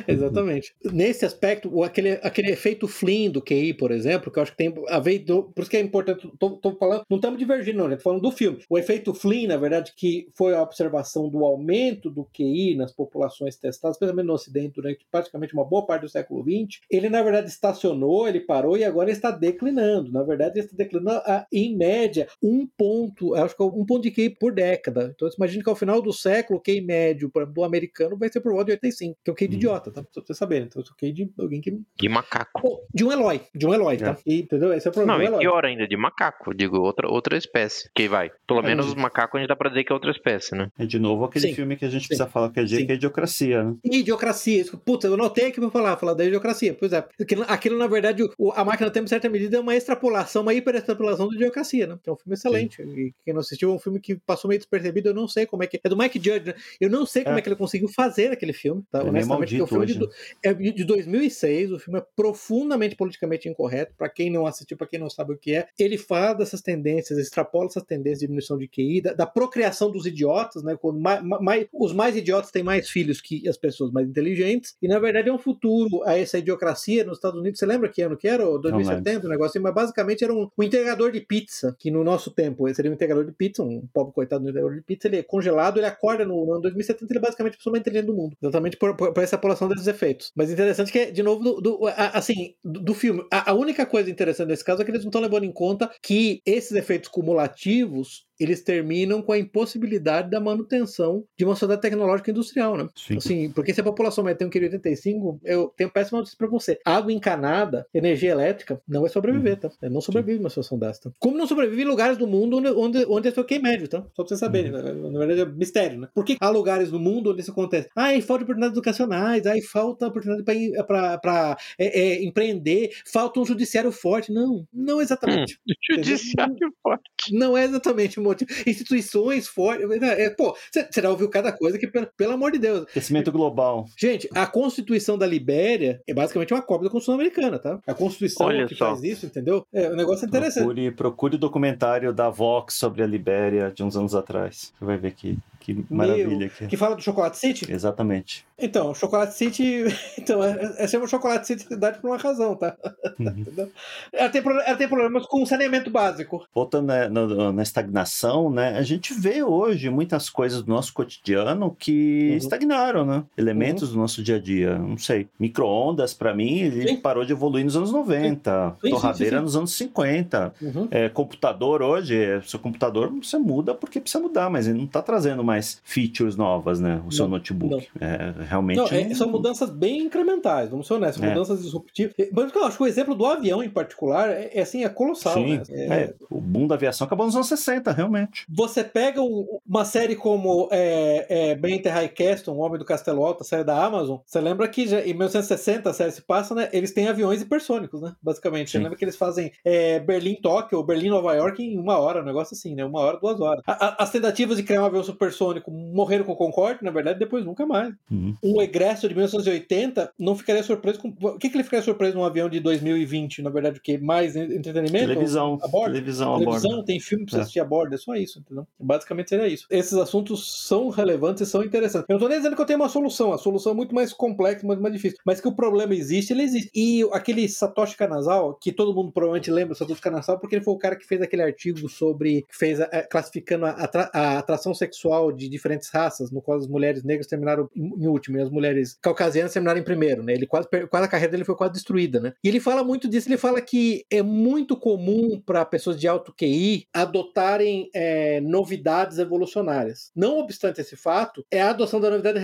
Exatamente. Nesse aspecto, aquele, aquele efeito Flynn do QI, por exemplo, que eu acho que tem a ver, do, por isso que é importante, tô, tô falando, não estamos divergindo, não, gente, falando do filme. O efeito Flynn, na verdade, que foi a observação do aumento do QI nas populações testadas, especialmente no Ocidente, durante praticamente uma boa parte do século XX, ele na verdade estacionou, ele parou e agora está declinando. Na verdade, ele está declinando a, em média um ponto, acho que é um ponto de QI por década. Então, você imagina que ao final do século, o QI médio do americano vai ser por volta de 85, que é o QI de hum. idiota, tá? Pra você saber. Então, é o QI de alguém que. De macaco. de um Eloy, de um Eloy, tá? É. E, entendeu? Esse é o problema. Não, e pior ainda, de macaco, digo, outra, outra espécie. Que vai. Pelo é, menos os macacos a gente dá pra dizer que é outra espécie, né? É de novo aquele Sim. filme que a gente Sim. precisa falar que é dia, que é idiocracia, né? Idiocracia. Puta, eu notei que vou falar, falar da idiocracia. Pois é. Aquilo, aquilo na verdade, o, a máquina tempo, em certa medida, é uma extrapolação, uma hiperextrapolação da idiocracia, né? É um filme excelente. Sim. E quem não assistiu, é um filme que passou meio despercebido, eu não sei como é que. É do Mike Judge, né? Eu não sei como é, é que ele conseguiu fazer aquele filme, tá? É Honestamente, o filme de, né? é de 2006, o filme é profundamente politicamente incorreto, para quem não assistiu, para quem não sabe o que é. Ele fala dessas tendências, extrapola essas tendências de diminuição de QI, da, da procriação dos idiotas, né? Mais, mais, os mais idiotas têm mais filhos que as pessoas mais inteligentes, e na verdade é um futuro a essa idiocracia nos Estados Unidos. Você lembra que ano que era? 2070, um negócio assim, mas basicamente era um, um integrador de pizza, que no nosso tempo seria um integrador de pizza, um pobre coitado do integrador de pizza, ele é congelado, ele acorda no, no ano 2070, ele é basicamente a pessoa mais inteligente do mundo. Exatamente por, por, por essa população desses efeitos. Mas interessante que, de novo, do, do a, assim, do, do filme, a, a, única coisa interessante nesse caso é que eles não estão levando em conta que esses efeitos cumulativos eles terminam com a impossibilidade da manutenção de uma sociedade tecnológica industrial, né? Sim. Assim, porque se a população vai ter um quilo 85, eu tenho péssima notícia para você. Água encanada, energia elétrica, não vai sobreviver, uhum. tá? Não sobrevive numa situação dessa. Como não sobrevive em lugares do mundo onde, onde, onde é toquei médio, tá? Só pra você saber, uhum. né? na verdade é mistério, né? Por que há lugares no mundo onde isso acontece? Ah, falta oportunidades educacionais, aí falta oportunidade para é, é, empreender, falta um judiciário forte. Não, não exatamente. Hum, judiciário forte. Não é exatamente motivo. Instituições fortes. Né, é, pô, você já ouviu cada coisa que, pelo, pelo amor de Deus. Aquecimento global. Gente, a Constituição da Libéria é basicamente uma cópia da Constituição americana, tá? A Constituição Olha que só. faz isso, entendeu? É um negócio interessante. Procure, procure o documentário da Vox sobre a Libéria de uns anos atrás. Você vai ver que Que maravilha. Que... que fala do Chocolate City? Exatamente. Então, Chocolate City. Então, é, é chama Chocolate City cidade por uma razão, tá? Uhum. ela, tem, ela tem problemas com o saneamento básico. Voltando na, na, na, estagnação, né? A gente vê hoje muitas coisas do nosso cotidiano que uhum. estagnaram, né? Elementos uhum. do nosso dia a dia. Não sei. Micro-ondas, para mim, ele sim. parou de evoluir nos anos 90. Sim. Torradeira sim, nos anos 50. Uhum. É, computador hoje, seu computador você muda porque precisa mudar, mas ele não tá trazendo mais features novas, né? O seu não, notebook. Não. É, realmente. Não, é, são mudanças bem incrementais, vamos ser honestos. É. Mudanças disruptivas. Mas eu acho que o exemplo do avião em particular é, é assim, é colossal. Sim. Né? É, o boom da aviação acabou nos anos 60, realmente. Você pega uma série como é, é, Ben High Castle, O Homem do Castelo Alto, a série da Amazon, você lembra que já, em 1960 a série se passa, né? Eles têm aviões hipersônicos, né? Basicamente. Sim. Você lembra que eles fazem é, Berlim-Tóquio ou Berlim-Nova York em uma hora, um negócio assim, né? Uma hora, duas horas. A, a, as tentativas de criar um avião supersônico morreram com o Concorde, na verdade, depois nunca mais. Uhum. Um egresso de 1980 não ficaria surpreso com. O que, que ele ficaria surpreso num avião de 2020? Na verdade, o que? Mais entretenimento? Televisão. A bordo? Televisão, Televisão, a bordo. tem filme pra você é. assistir a bordo, é só isso, entendeu? Basicamente seria isso. Esses assuntos são relevantes e são interessantes. Eu não tô nem dizendo que eu tenho uma solução, a solução é muito mais complexa, muito mais difícil. Mas que o problema existe, ele existe. E aquele Satoshi Kanazawa, que todo mundo provavelmente lembra do Satoshi Kanazawa, porque ele foi o cara que fez aquele artigo sobre. fez a, classificando a, a, atração sexual de diferentes raças, no qual as mulheres negras terminaram em, último e as mulheres caucasianas terminaram em primeiro, né? Ele quase, quase a carreira dele foi quase destruída, né? E ele fala muito disso, ele fala que é muito comum para pessoas de alto QI adotarem é, novidades evolucionárias. Não obstante esse fato, é a adoção da novidade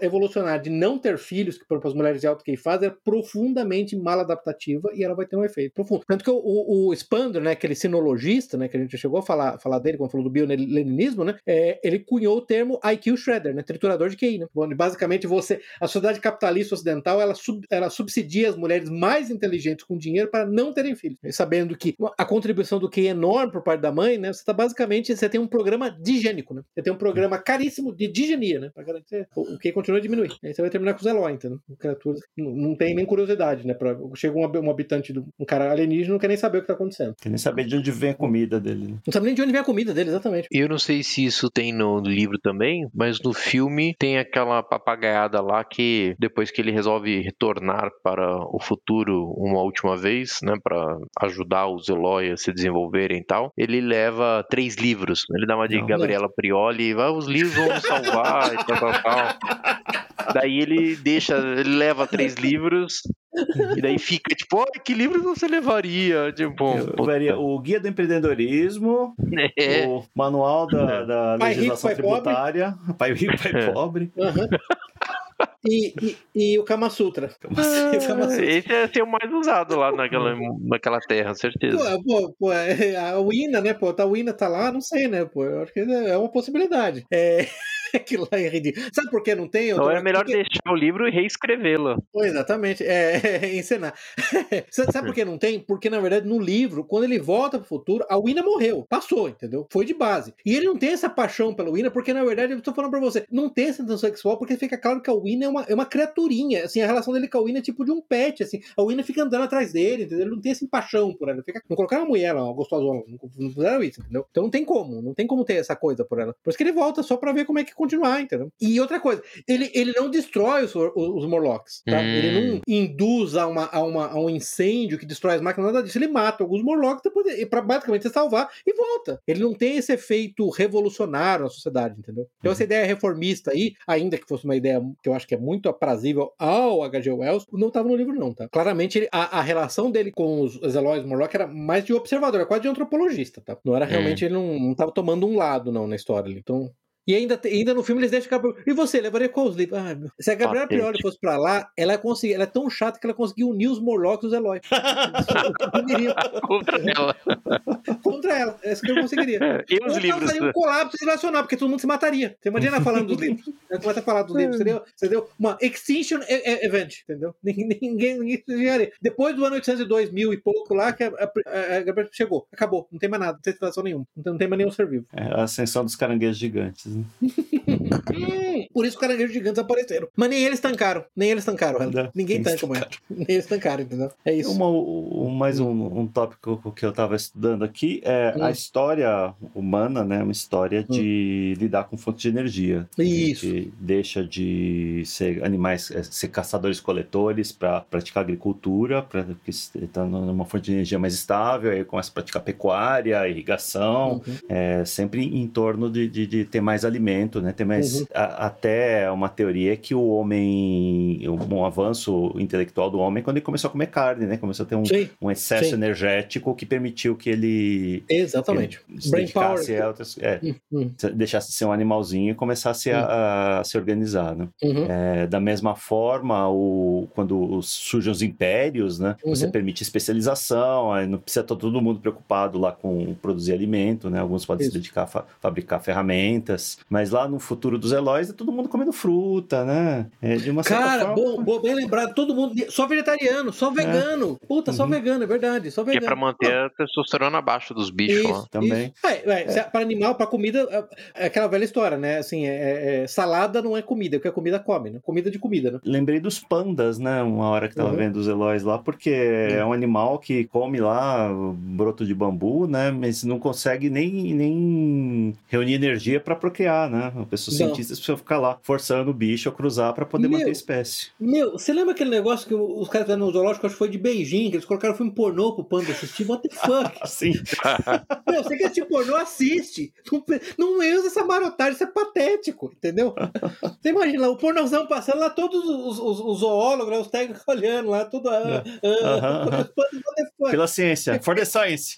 evolucionária de não ter filhos, que para as mulheres de alto QI fazem, é profundamente mal adaptativa e ela vai ter um efeito profundo. Tanto que o, o, o Spander, né, aquele sinologista, né, que a gente chegou a falar, falar dele quando falou do bio-leninismo, né, é, ele cunhou o termo IQ Shredder, né, triturador de QI, né? Basicamente você, a sociedade capitalista ocidental, ela, sub, ela subsidia as mulheres mais inteligentes com dinheiro para não terem filhos. Sabendo que a contribuição do QI é enorme por parte da mãe, né? Você tá basicamente, você tem um programa digênico, né? Você tem um programa caríssimo de digenia, né? Para garantir o, o QI continua a diminuir. Aí você vai terminar com os Eloy, entendeu? Criaturas não, não tem nem curiosidade, né? Pra, chega um, um habitante, do, um cara alienígena, não quer nem saber o que tá acontecendo. Quer nem saber de onde vem a comida dele. Né? Não sabe nem de onde vem a comida dele, exatamente. Eu não sei se isso tem no livro também, mas no filme tem aquela papagaiada lá que depois que ele resolve retornar para o futuro uma última vez, né, para ajudar os Eloy a se desenvolverem e tal, ele leva três livros. Ele dá uma de não, Gabriela. Prioli, vai, os livros vão salvar e tal, tal, tal. Daí ele deixa, ele leva três livros e daí fica tipo, oh, que livro você levaria? Tipo, levaria o Guia do Empreendedorismo, é. o Manual da, da Legislação rico, Tributária, pobre. Pai Rico, Pai é. Pobre. Uhum. E, e, e, o Kama Sutra. Kama Sutra. Esse é ser o mais usado lá naquela, naquela terra, certeza. Pô, pô, é, a Wina, né, pô? A Wina tá lá, não sei, né, pô? Eu acho que é uma possibilidade. É. Aquilo lá é ridículo. Sabe por que não tem? Então é melhor Porque... deixar o livro e reescrevê-lo. Exatamente, é, é encenar. Sabe por que não tem? Porque, na verdade, no livro, quando ele volta pro futuro, a Wina morreu. Passou, entendeu? Foi de base. E ele não tem essa paixão pela Wina, porque, na verdade, eu tô falando pra você, não tem essa tensão sexual, porque fica claro que a Wina é uma, é uma criaturinha. Assim, a relação dele com a Wina é tipo de um pet, assim. A Wina fica andando atrás dele, entendeu? Ele não tem essa paixão por ela. Fica... Não colocaram uma mulher lá, uma gostosona. Não fizeram isso, entendeu? Então não tem como. Não tem como ter essa coisa por ela. Por isso que ele volta só pra ver como é que continuar, entendeu? E outra coisa, ele, ele não destrói os, os, Morlocks, tá? Hum. Ele não induz a, uma, a, uma, a um incêndio que destrói as máquinas, nada disso. Ele mata alguns Morlocks depois, pra basicamente salvar e volta. Ele não tem esse efeito revolucionário na sociedade, entendeu? Então, essa uhum. ideia reformista aí, ainda que fosse uma ideia que eu acho que é muito aprazível ao H.G. Wells, não estava no livro, não, tá? Claramente, ele, a, a, relação dele com os, os Eloys Morlock era mais de observador, era quase de antropologista, tá? Não era realmente, hum. ele não, não tava tomando um lado, não, na história ali. Então, e ainda, ainda no filme eles deixam Gabriel. E você, levaria qual os livros? Ah, meu. Se a Gabriela Prioli fosse pra lá, ela, consegui... ela é tão chata que ela conseguiu unir os Morlocks e os Eloy. Contra ela. Contra ela. É isso que eu conseguiria. E os Ou livros? Seria um colapso relacional, porque todo mundo se mataria. Você imagina falando dos livros. Começa a falar dos livros. Seria, seria uma Extinction Event, entendeu? Ninguém, ninguém, ninguém Depois do ano 802 mil e pouco lá, que a, a, a Gabriela chegou. Acabou. Não tem mais nada. Não tem situação nenhuma. Não tem, não tem mais nenhum ser vivo. É a ascensão dos caranguejos gigantes. Né? Hum, por isso os caranguejos gigantes apareceram. Mas nem eles tancaram. Nem eles tancaram. Não, Ninguém eles tanca, mano. Nem eles tancaram, entendeu? É isso. Uma, um- mais um, um tópico que eu estava estudando aqui é Hum. a história humana, né? Uma história de lidar com fontes de energia. A Isso. gente deixa de ser animais, eh, ser caçadores-coletores para praticar agricultura, para porque está numa fonte de energia mais estável, aí começa a praticar pecuária, irrigação, Uhum. é, sempre em torno de, de, de ter mais alimento, né? Ter mais Uhum. a- até uma teoria que o homem, um avanço intelectual do homem quando ele começou a comer carne, né? Começou a ter um, Sim, um excesso Sim. energético que permitiu que ele exatamente. que se Brain power. a outras, é, Hum, hum, deixasse de ser um animalzinho e começasse a, a se organizar, né? uhum. É, da mesma forma, o, quando surgem os impérios, né? Você Uhum. permite especialização, aí não precisa estar todo mundo preocupado lá com produzir alimento, né? Alguns podem Isso. se dedicar a fa- fabricar ferramentas, mas lá no futuro dos Eloys é todo mundo comendo fruta, né? É, de uma Cara, forma... bom, bom, bem lembrado, todo mundo. Só vegetariano, só vegano. Puta, só Uhum. vegano, é verdade. Só Que é vegano. pra manter a testosterona abaixo dos bichos lá. Isso, Também. isso. É, é, se- Para animal, para comida, é, é aquela velha história, né? Assim, é, é- é- salada não é comida, é o que a comida come, né? Comida de comida, né? Lembrei dos pandas, né? Uma hora que tava Uhum. vendo os Eloys lá, porque é um animal que come lá broto de bambu, né? Mas não consegue nem, nem reunir energia para procriar, né? As pessoas Não. cientistas precisam ficar lá forçando o bicho a cruzar para poder Meu. manter a espécie. Meu, você lembra aquele negócio que os caras fizeram no zoológico, acho que foi de Beijing, que eles colocaram filme pornô pro panda assistir? What the fuck? Assim. Meu, você quer assistir pornô, assiste. Não, não usa essa marotagem, isso é patético, entendeu? Você imagina lá, o pornozão passando lá, todos os, os, os zoólogos, né, os técnicos olhando lá, tudo. ah, ah, Aham, aham. os pandas, what the fuck? Pela ciência. For the science.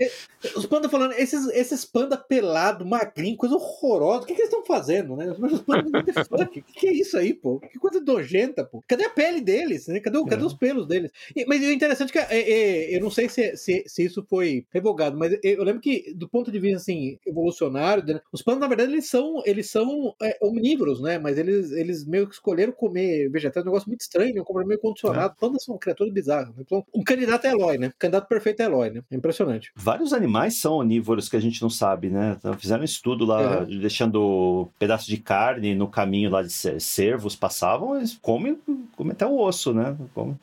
Os pandas falando, esses, esses pandas pelados, magrinhos, coisa horrorosa, o que, que eles estão fazendo, né? O que, que é isso aí, pô? Que coisa nojenta, pô. Cadê a pele deles? Né? Cadê, cadê É. os pelos deles? E- mas o interessante é que, é, é, eu não sei se, se, se isso foi revogado, mas eu lembro que, do ponto de vista, assim, evolucionário, né, os pandas, na verdade, eles são, eles são é, omnívoros, né? Mas eles, eles meio que escolheram comer vegetais, um negócio muito estranho, né? um comportamento meio condicionado. Pandas são criaturas bizarras. Né? Então, um candidato é Eloy, né? O candidato perfeito é Eloy, né? É impressionante. Vários animais são onívoros que a gente não sabe, né? Então, Fizeram um estudo lá, deixando pedaços de carne no caminho lá de cer- cervos passavam, eles comem, comem até o osso, né?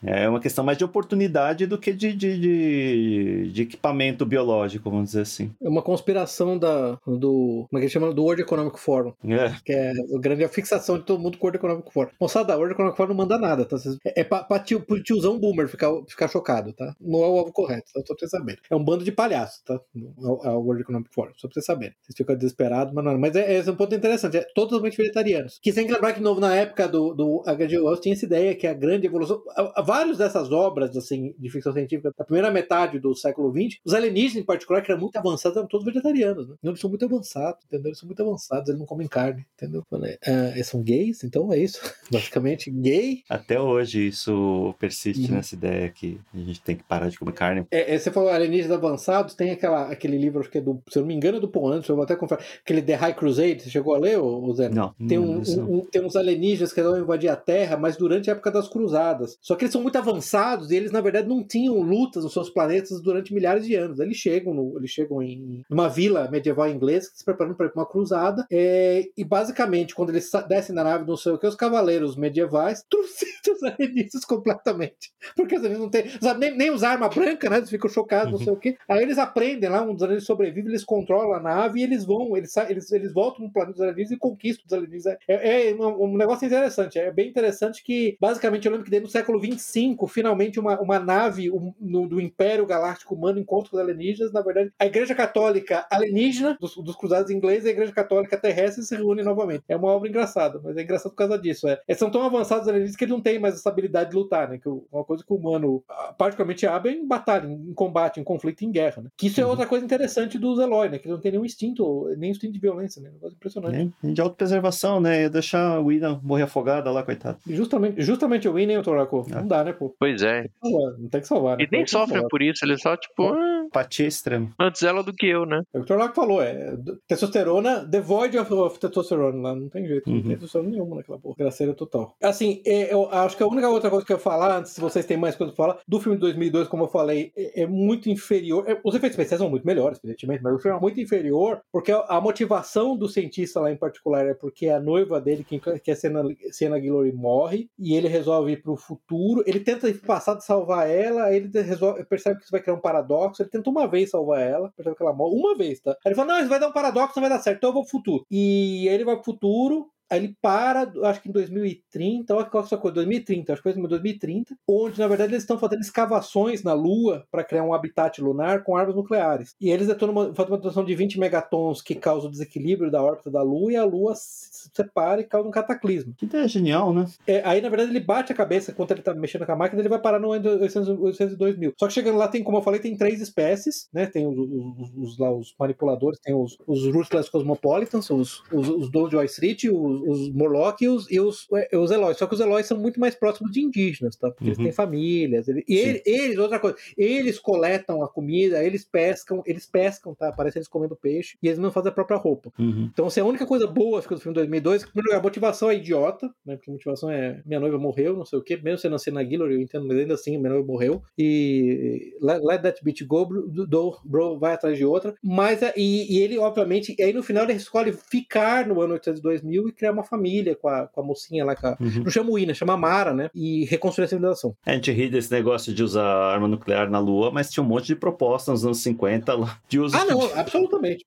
É uma questão mais de oportunidade do que de, de, de, de equipamento biológico, vamos dizer assim. É uma conspiração da, do. Como é que chama? Do World Economic Forum. É. Que é a grande fixação de todo mundo com o World Economic Forum. Moçada, o World Economic Forum não manda nada, tá? É, é pra, pra tio, pro tiozão boomer ficar, ficar chocado, tá? Não é o alvo correto, tá? Só pra vocês saberem. É um bando de palhaços, tá? É o, é o World Economic Forum, só pra vocês saberem. Vocês ficam desesperados, mas não. é. Mas é, é um ponto interessante. É totalmente vegetarianos. Que sem lembrar que, novo, na época do, do H.G. Wells, tinha essa ideia que a grande evolução. a- a- Vários dessas obras, assim, de ficção científica da primeira metade do século XX, os alienígenas, em particular, que eram muito avançados, eram todos vegetarianos, né? Não, eles são muito avançados, entendeu? Eles são muito avançados, eles não comem carne, entendeu? Ah, eles são gays, então é isso. Basicamente, gay. Até hoje isso persiste Uhum. nessa ideia que a gente tem que parar de comer carne. É, é, você falou alienígenas avançados, tem aquela, aquele livro, acho que é do, se eu não me engano, é do Paul Anderson, eu vou até conferir, aquele The High Crusade, chegou a ler, ô Zé? Não, Tem, um- não. um- um- tem uns alienígenas que vão invadir a Terra, mas durante a época das cruzadas. Só que eles são muito avançados e eles, na verdade, não tinham lutas nos seus planetas durante milhares de anos. Eles chegam, no, eles chegam em numa vila medieval inglesa, se preparando para uma cruzada. é, e basicamente, quando eles descem da nave, não sei o que, os cavaleiros medievais trucidam os alienígenas completamente. Porque alienígenas não têm. nem, nem usar arma branca, né? Eles ficam chocados, não sei o que. Aí eles aprendem lá, um dos alienígenas sobrevive, eles controlam a nave e eles vão, eles, eles, eles voltam no planeta dos alienígenas e conquistam os alienígenas. É, é um, um negócio interessante, é bem interessante que, basicamente, eu lembro que desde o século 25, finalmente, uma, uma nave um, no- do Império Galáctico Humano encontra os alienígenas. Na verdade, a Igreja Católica alienígena, dos, dos cruzados ingleses, e a Igreja Católica terrestre se reúnem novamente. É uma obra engraçada, mas é engraçado por causa disso. É. Eles são tão avançados os alienígenas que eles não têm mais essa habilidade de lutar, né? Que uma coisa que o humano, ah, particularmente, abre é em batalha, em combate, em conflito, em guerra. Né? Que isso é Uhum. outra coisa interessante dos Eloy, né? Que eles não têm nenhum instinto, nem instinto de violência, né? Um negócio impressionante. É, de autopreservação, né? Ia deixar o William morrer afogada lá, coitado. E Justamente, justamente o Win, nem o Toraco. É. Não dá, né, pô? Pois é. Não tem que salvar, né? E nem salvar. por isso, eles só, tipo, Empatia extrema. Antes ela do que eu, né? É o que o Torlac falou, é testosterona, devoid of, of testosterone. Lá não tem jeito, Uhum. não tem testosterona nenhuma naquela porra. Graceira total. Assim, é, eu acho que a única outra coisa que eu ia falar, antes se vocês têm mais coisa pra falar, do filme de 2002, como eu falei, é, é muito inferior. é, os efeitos especiais são muito melhores, evidentemente, mas o filme é muito inferior, porque a, motivação do cientista lá em particular é porque a noiva dele, que, que é Sienna, Sienna Guillory, morre, e ele resolve ir pro futuro. Ele tenta ir pro passado salvar ela, aí ele resolve, percebe que isso vai criar um paradoxo. Ele tenta uma vez salvar ela, percebe que ela morre, uma vez, tá? Aí ele fala: Não, isso vai dar um paradoxo, não vai dar certo, então eu vou pro futuro. E aí ele vai pro futuro. Aí ele para, acho que em 2030, olha qual que é essa coisa, 2030, acho que foi em 2030, onde na verdade eles estão fazendo escavações na Lua para criar um habitat lunar com armas nucleares. E eles detonam uma, fazem uma detonação de 20 megatons que causa o desequilíbrio da órbita da Lua e a Lua se separa e causa um cataclismo. Que ideia genial, né? É, aí, na verdade, ele bate a cabeça enquanto ele tá mexendo com a máquina, ele vai parar no 800, 802 mil. Só que chegando lá, tem, como eu falei, tem três espécies, né? Tem os, os, os, lá, os manipuladores, tem os, os Ruthless Cosmopolitans, os, os, os donos de Wall Street, os, os Morlock e os, e os, é, os Eloys. Só que os Eloys são muito mais próximos de indígenas, tá? Porque eles Uhum. têm famílias. ele- e Sim. ele- eles, outra coisa, eles coletam a comida, eles pescam, eles pescam, tá? Parece eles comendo peixe, e eles não fazem a própria roupa. Uhum. Então, assim, a única coisa boa acho que, do filme 2002 é que, em primeiro lugar, a motivação é idiota, né? Porque a motivação é minha noiva morreu, não sei o quê. Mesmo você nascer na Guillory, eu entendo, mas ainda assim, minha noiva morreu. E let, let that bitch go, bro, do- bro, vai atrás de outra. Mas, é- e, e ele, obviamente, aí no final ele escolhe ficar no ano 802 mil e criar uma família com a, com a mocinha lá, com a, Uhum. não chama Ina, chama Mara, né? E reconstruir a civilização. A gente ri desse negócio de usar arma nuclear na Lua, mas tinha um monte de propostas nos anos 50 lá de uso Ah, não, de... absolutamente.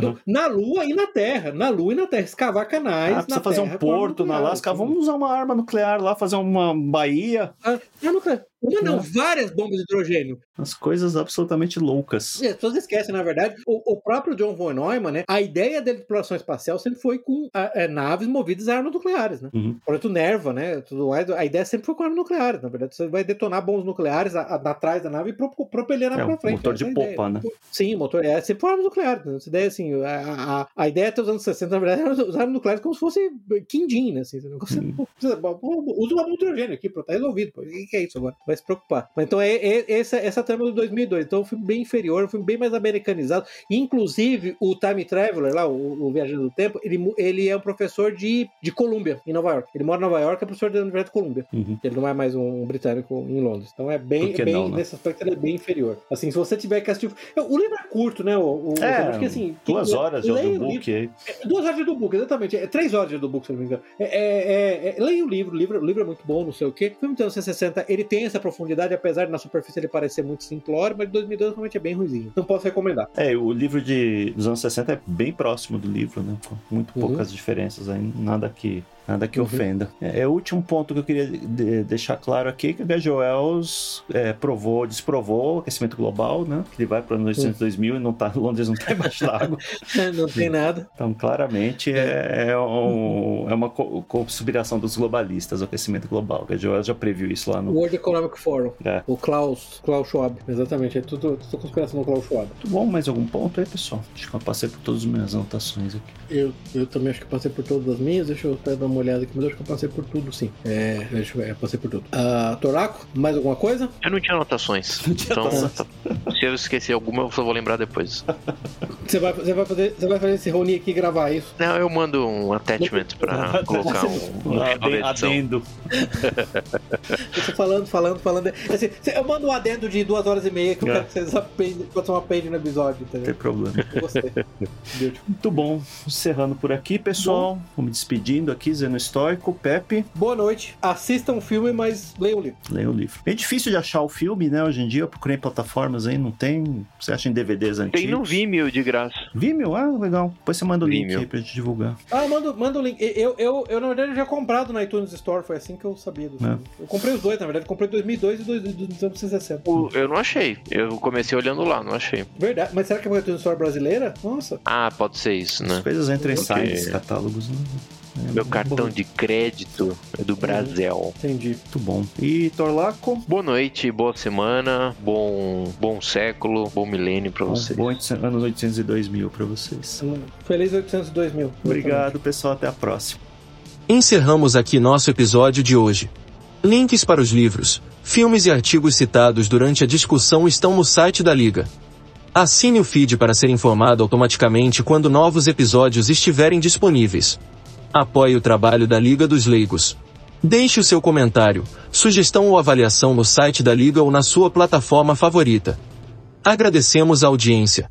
Do- Na Lua e na Terra. Na Lua e na Terra. Escavar canais. Ah, precisa fazer terra um porto na Lasca. assim. Vamos usar uma arma nuclear lá, fazer uma baía. Ah, cara. Uma não, Não. várias bombas de hidrogênio. As coisas absolutamente loucas. E As pessoas esquecem, na verdade, o, o próprio John von Neumann, né? A ideia dele de exploração espacial sempre foi com ah, é, naves movidas a armas nucleares, né? Uhum. O projeto Nerva, né? Tudo mais, a ideia sempre foi com armas nucleares. Na verdade, você vai detonar bombas nucleares a- a- atrás da nave e pro, propelir a nave É, pra frente. motor de é a ideia. popa, né? Sim, motor é sempre foi armas nucleares. Né? Essa ideia, assim, a, a, a ideia até os anos 60, na verdade, era usar armas nucleares como se fosse quindim, né? Assim, negócio- Uhum. Usa uma bomba de hidrogênio aqui, pronto, tá resolvido. O que que é isso agora? Vai se preocupar. Mas então é, é- essa, essa trama do 2002. Então eu fui bem inferior, eu fui bem mais americanizado. Inclusive, o Time Traveler, lá, o, o Viajante do Tempo, ele, ele é um professor de, de Colômbia, em Nova York. Ele mora em Nova York, é professor da Universidade de Colômbia. Uhum. Ele não é mais um britânico em Londres. Então é bem, que é bem não, né? nesse aspecto, ele é bem inferior. Assim, se você tiver que assistir. O livro é curto, né? O, o, É, acho que, assim, duas quem- horas de audiobook aí. é, Duas horas de audiobook, exatamente. É três horas de audiobook, se não me engano. É, é, é, é, leia o livro, o livro, o livro é muito bom, não sei o quê. O filme dos anos 60, ele tem essa profundidade, apesar de na superfície ele parecer muito simplório, mas de 2002 realmente é bem ruimzinho. Não posso recomendar. É, o livro de, dos anos 60 é bem próximo do livro, né? Com muito Uhum. poucas diferenças aí, nada que. Nada que Uhum. ofenda. É, é o último ponto que eu queria de- deixar claro aqui que o. Wells é, provou, desprovou o aquecimento global, né? Que ele vai para os 900 2000 e não tá, Londres não está embaixo d'água. não tem nada. Então, claramente, é, é, um- é uma co- conspiração dos globalistas, o aquecimento global. O. Wells já previu isso lá no... World Economic Forum. É. O Klaus, Klaus Schwab. Exatamente. É tudo, tudo conspiração do Klaus Schwab. Muito bom, mais algum ponto aí, pessoal? Acho que eu passei por todas as minhas anotações aqui. Eu, eu também acho que passei por todas as minhas. Deixa eu até dar uma olhada aqui, mas eu acho que eu passei por tudo, sim. É, deixa eu ver, eu passei por tudo. Ah, Toraco, mais alguma coisa? Eu não tinha anotações. Não tinha então, anotação. se eu esquecer alguma, eu só vou lembrar depois. Você vai, você vai, fazer, você vai fazer esse Rony aqui e gravar isso? Não, eu mando um attachment pra colocar um, um Ah, final da aden- edição. adendo. Você falando, falando, falando. Assim, você- eu mando um adendo de duas horas e meia que eu É. quero que vocês apendem, façam uma page no episódio, Não tem entendeu? problema. Eu gostei. Entendeu? Muito bom. Encerrando por aqui, pessoal. Vou me despedindo aqui, Zeno Histórico, Pepe, Boa noite. Assistam o filme, mas leiam o livro. leia o livro. Bem difícil de achar o filme, né? Hoje em dia, eu procurei em plataformas aí, não tem. Você acha em DVDs antigos? Tem no Vimeo de graça. Vimeo? Ah, legal. Depois você manda o link Vimeo. aí pra gente divulgar. Ah, manda, manda o link. Eu, eu, eu, na verdade, eu já comprado na iTunes Store, foi assim que eu sabia do filme. Eu comprei os dois, na verdade. Eu comprei 2002 e 1960. O- Eu não achei. Eu comecei olhando lá, não achei. Verdade. Mas será que é uma iTunes Store brasileira? Nossa. Ah, pode ser isso, As né? coisas entram em sites, catálogos. Né? É Meu cartão bom. de crédito é do Brasil. Entendi. Muito bom. E Torlaco? Boa noite, boa semana, bom, bom século, bom milênio pra Bom, vocês. bom 800 anos 802 mil pra vocês. Feliz 802 mil. Obrigado, pessoal. Até a próxima. Encerramos aqui nosso episódio de hoje. Links para os livros, filmes e artigos citados durante a discussão estão no site da Liga. Assine o feed para ser informado automaticamente quando novos episódios estiverem disponíveis. Apoie o trabalho da Liga dos Leigos. Deixe o seu comentário, sugestão ou avaliação no site da Liga ou na sua plataforma favorita. Agradecemos a audiência.